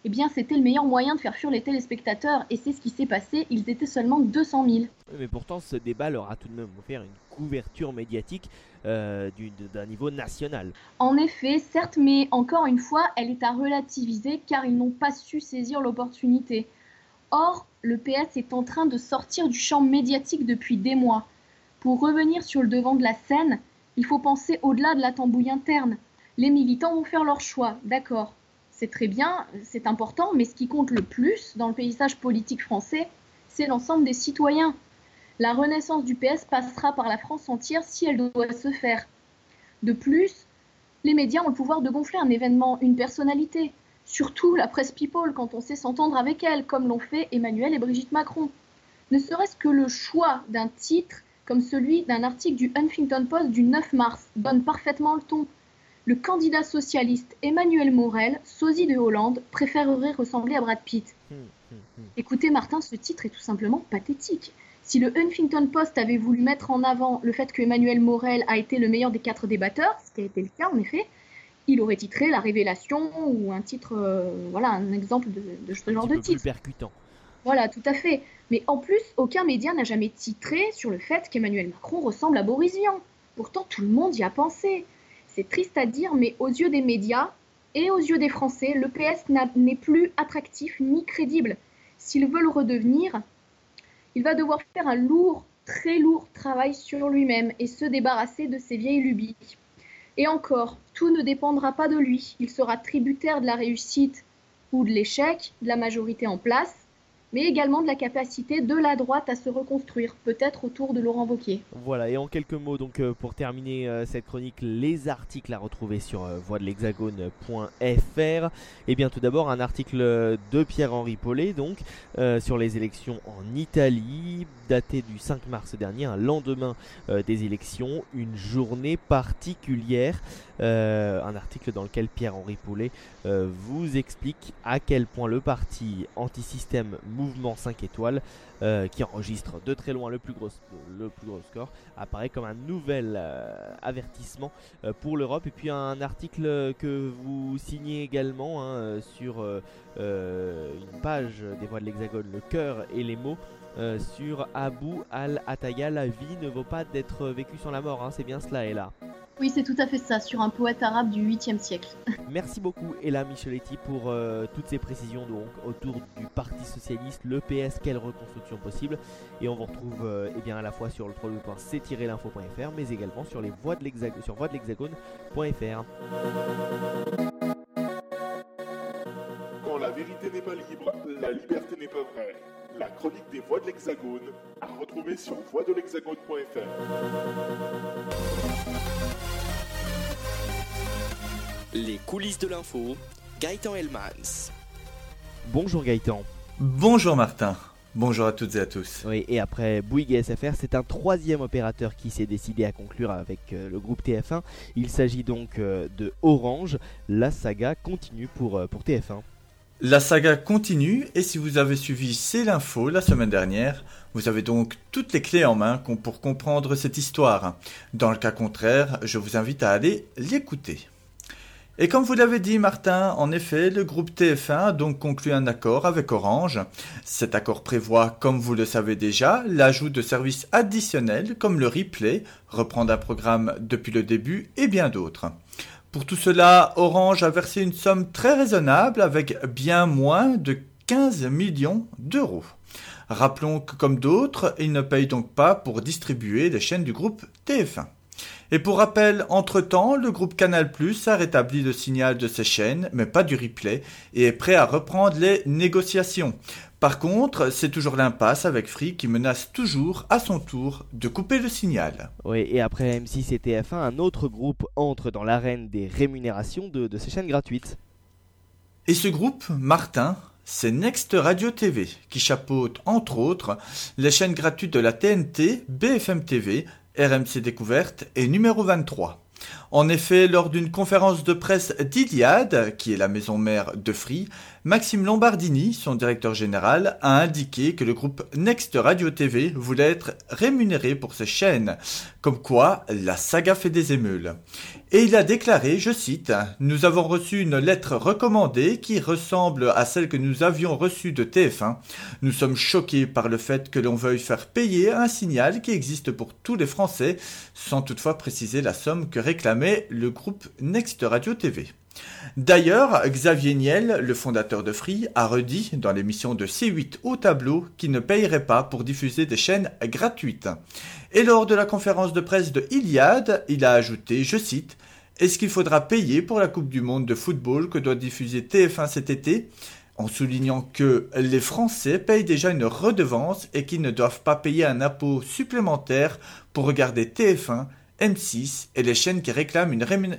eh bien, c'était le meilleur moyen de faire fuir les téléspectateurs. Et c'est ce qui s'est passé. Ils étaient seulement 200 000. Mais pourtant, ce débat leur a tout de même offert une couverture médiatique euh, d'un niveau national. En effet, certes, mais encore une fois, elle est à relativiser car ils n'ont pas su saisir l'opportunité. Or, le PS est en train de sortir du champ médiatique depuis des mois. Pour revenir sur le devant de la scène, il faut penser au-delà de la tambouille interne. Les militants vont faire leur choix, d'accord. c'est très bien, c'est important, mais ce qui compte le plus dans le paysage politique français, c'est l'ensemble des citoyens. La renaissance du PS passera par la France entière si elle doit se faire. De plus, les médias ont le pouvoir de gonfler un événement, une personnalité, surtout la presse people quand on sait s'entendre avec elle, comme l'ont fait Emmanuel et Brigitte Macron. Ne serait-ce que le choix d'un titre comme celui d'un article du Huffington Post du 9 mars donne parfaitement le ton. Le candidat socialiste Emmanuel Morel, sosie de Hollande, préférerait ressembler à Brad Pitt. Écoutez Martin, ce titre est tout simplement pathétique. Si le Huffington Post avait voulu mettre en avant le fait que Emmanuel Morel a été le meilleur des quatre débatteurs, ce qui a été le cas en effet, il aurait titré La Révélation ou un titre, euh, voilà, un exemple de, de ce genre de titre. Plus percutant. Voilà, tout à fait. Mais en plus, aucun média n'a jamais titré sur le fait qu'Emmanuel Macron ressemble à Boris Vian. Pourtant, tout le monde y a pensé. C'est triste à dire, mais aux yeux des médias et aux yeux des Français, le PS n'est plus attractif ni crédible. S'il veut le redevenir, il va devoir faire un lourd, très lourd travail sur lui-même et se débarrasser de ses vieilles lubies. Et encore, tout ne dépendra pas de lui. Il sera tributaire de la réussite ou de l'échec de la majorité en place mais également de la capacité de la droite à se reconstruire, peut-être autour de Laurent Wauquiez. Voilà, et en quelques mots, donc euh, pour terminer euh, cette chronique, les articles à retrouver sur euh, voix-de-l'hexagone.fr. Et bien tout d'abord, un article de Pierre-Henri Paulet, donc, sur les élections en Italie, daté du 5 mars dernier, un lendemain des élections, une journée particulière. un article dans lequel Pierre-Henri Paulet vous explique à quel point le parti anti-système mouvement 5 étoiles, euh, qui enregistre de très loin le plus gros, le score, apparaît comme un nouvel euh, avertissement euh, pour l'Europe. Et puis un article que vous signez également hein, sur une page des voix de l'Hexagone, le cœur et les mots. sur Abu al-Attaya, la vie ne vaut pas d'être vécue sans la mort, hein, c'est bien cela, et là. Oui, c'est tout à fait ça, sur un poète arabe du 8e siècle. Merci beaucoup, Ella Micheletti, pour euh, toutes ces précisions donc, autour du Parti Socialiste, le PS, quelle reconstruction possible. Et on vous retrouve euh, eh bien, à la fois sur le www.c-l'info.fr, mais également sur les voies de l'hexagone, sur voies de l'hexagone.fr. Quand la vérité n'est pas libre, la liberté n'est pas vraie. La chronique des voix de l'Hexagone à retrouver sur voix-de-l'hexagone.fr. Les coulisses de l'info, Gaëtan Elmans. Bonjour Gaëtan. Bonjour Martin. Bonjour à toutes et à tous. Oui, et après Bouygues SFR, c'est un troisième opérateur qui s'est décidé à conclure avec euh, le groupe TF1. Il s'agit donc euh, de Orange. La saga continue pour, euh, pour TF1. La saga continue et si vous avez suivi C'est l'info la semaine dernière, vous avez donc toutes les clés en main pour comprendre cette histoire. Dans le cas contraire, je vous invite à aller l'écouter. Et comme vous l'avez dit Martin, en effet, le groupe TF1 a donc conclu un accord avec Orange. Cet accord prévoit, comme vous le savez déjà, l'ajout de services additionnels comme le replay, reprendre un programme depuis le début et bien d'autres. Pour tout cela, Orange a versé une somme très raisonnable avec bien moins de 15 millions d'euros. Rappelons que comme d'autres, il ne paye donc pas pour distribuer les chaînes du groupe TF1. Et pour rappel, entre-temps, le groupe Canal Plus a rétabli le signal de ses chaînes, mais pas du replay, et est prêt à reprendre les négociations. Par contre, c'est toujours l'impasse avec Free qui menace toujours, à son tour, de couper le signal. Oui, et après M6 et TF1, un autre groupe entre dans l'arène des rémunérations de, de ces chaînes gratuites. Et ce groupe, Martin, c'est Next Radio TV, qui chapeaute, entre autres, les chaînes gratuites de la TNT, BFM TV, RMC Découverte et numéro 23. En effet, lors d'une conférence de presse d'Iliade, qui est la maison mère de Free, Maxime Lombardini, son directeur général, a indiqué que le groupe Next Radio TV voulait être rémunéré pour ses chaînes, comme quoi la saga fait des émeules. Et il a déclaré, je cite, Nous avons reçu une lettre recommandée qui ressemble à celle que nous avions reçue de TF1. Nous sommes choqués par le fait que l'on veuille faire payer un signal qui existe pour tous les Français, sans toutefois préciser la somme que réclamait le groupe Next Radio TV. D'ailleurs, Xavier Niel, le fondateur de Free, a redit dans l'émission de C8 au tableau qu'il ne payerait pas pour diffuser des chaînes gratuites. Et lors de la conférence de presse de Iliade, il a ajouté, je cite, Est-ce qu'il faudra payer pour la Coupe du Monde de football que doit diffuser TF1 cet été? En soulignant que les Français payent déjà une redevance et qu'ils ne doivent pas payer un impôt supplémentaire pour regarder TF1, M6 et les chaînes qui réclament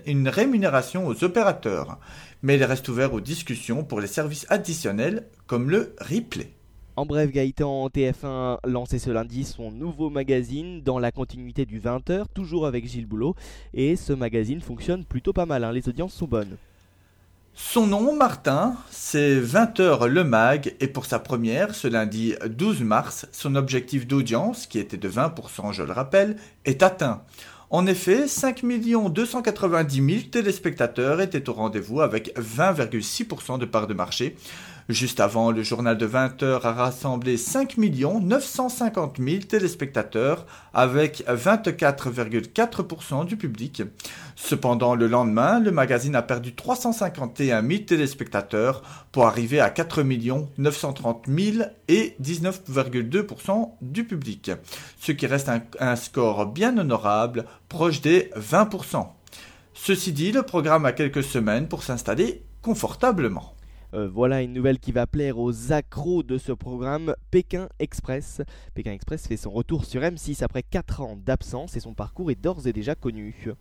une, rémunération aux opérateurs. Mais il reste ouvert aux discussions pour les services additionnels comme le replay. En bref, Gaëtan TF1 lancé ce lundi son nouveau magazine dans la continuité du 20h, toujours avec Gilles Boulot. Et ce magazine fonctionne plutôt pas mal, hein. les audiences sont bonnes. Son nom, Martin, c'est 20h le mag et pour sa première, ce lundi 12 mars, son objectif d'audience, qui était de 20%, je le rappelle, est atteint. En effet, 5 290 000 téléspectateurs étaient au rendez-vous avec 20,6% de part de marché, Juste avant, le journal de 20 heures a rassemblé 5 950 000 téléspectateurs avec 24,4% du public. Cependant, le lendemain, le magazine a perdu 351 000 téléspectateurs pour arriver à 4 930 000 et 19,2% du public, ce qui reste un, un score bien honorable, proche des 20%. Ceci dit, le programme a quelques semaines pour s'installer confortablement. Euh, voilà une nouvelle qui va plaire aux accros de ce programme, Pékin Express. Pékin Express fait son retour sur M6 après 4 ans d'absence et son parcours est d'ores et déjà connu.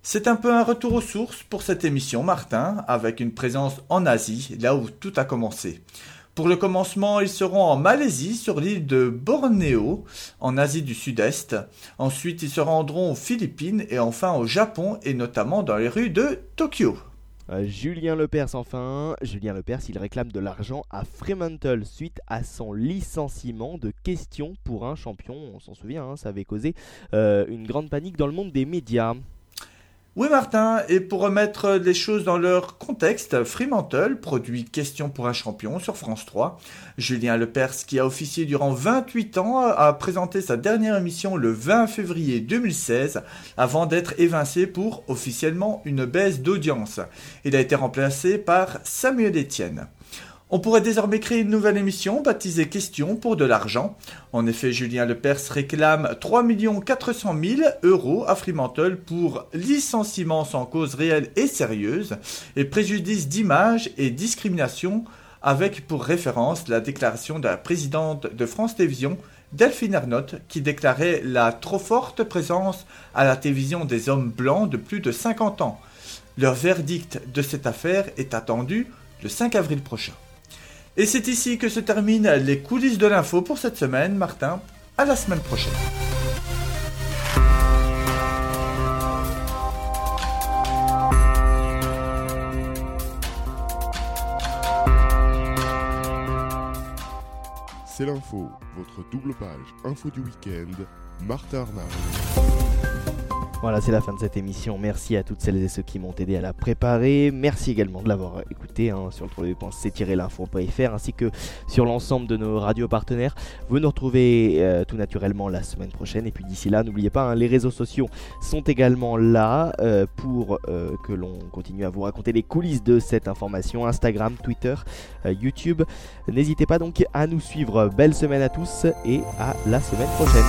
C'est un peu un retour aux sources pour cette émission, Martin, avec une présence en Asie, là où tout a commencé. Pour le commencement, ils seront en Malaisie, sur l'île de Bornéo, en Asie du Sud-Est. Ensuite, ils se rendront aux Philippines et enfin au Japon, et notamment dans les rues de Tokyo. Euh, Julien Lepers enfin, Julien Lepers il réclame de l'argent à Fremantle suite à son licenciement de questions pour un champion. On s'en souvient, hein, ça avait causé euh, une grande panique dans le monde des médias. Oui Martin, et pour remettre les choses dans leur contexte, Fremantle produit Question pour un champion sur France 3. Julien Lepers, qui a officié durant 28 ans, a présenté sa dernière émission le 20 février 2016 avant d'être évincé pour officiellement une baisse d'audience. Il a été remplacé par Samuel Etienne. On pourrait désormais créer une nouvelle émission baptisée Question pour de l'argent. En effet, Julien Lepers réclame 3 400 000 euros à Fremantle pour licenciement sans cause réelle et sérieuse et préjudice d'image et discrimination avec pour référence la déclaration de la présidente de France Télévisions, Delphine Ernotte, qui déclarait la trop forte présence à la télévision des hommes blancs de plus de 50 ans. Leur verdict de cette affaire est attendu le 5 avril prochain. Et c'est ici que se terminent les coulisses de l'info pour cette semaine. Martin, à la semaine prochaine. C'est l'info, votre double page info du week-end, Martin Arnaud. Voilà, c'est la fin de cette émission. Merci à toutes celles et ceux qui m'ont aidé à la préparer. Merci également de l'avoir écouté hein, sur le www.c-l'info.fr ainsi que sur l'ensemble de nos radios partenaires. Vous nous retrouvez euh, tout naturellement la semaine prochaine. Et puis d'ici là, n'oubliez pas, hein, les réseaux sociaux sont également là euh, pour euh, que l'on continue à vous raconter les coulisses de cette information. Instagram, Twitter, YouTube. N'hésitez pas donc à nous suivre. Belle semaine à tous et à la semaine prochaine.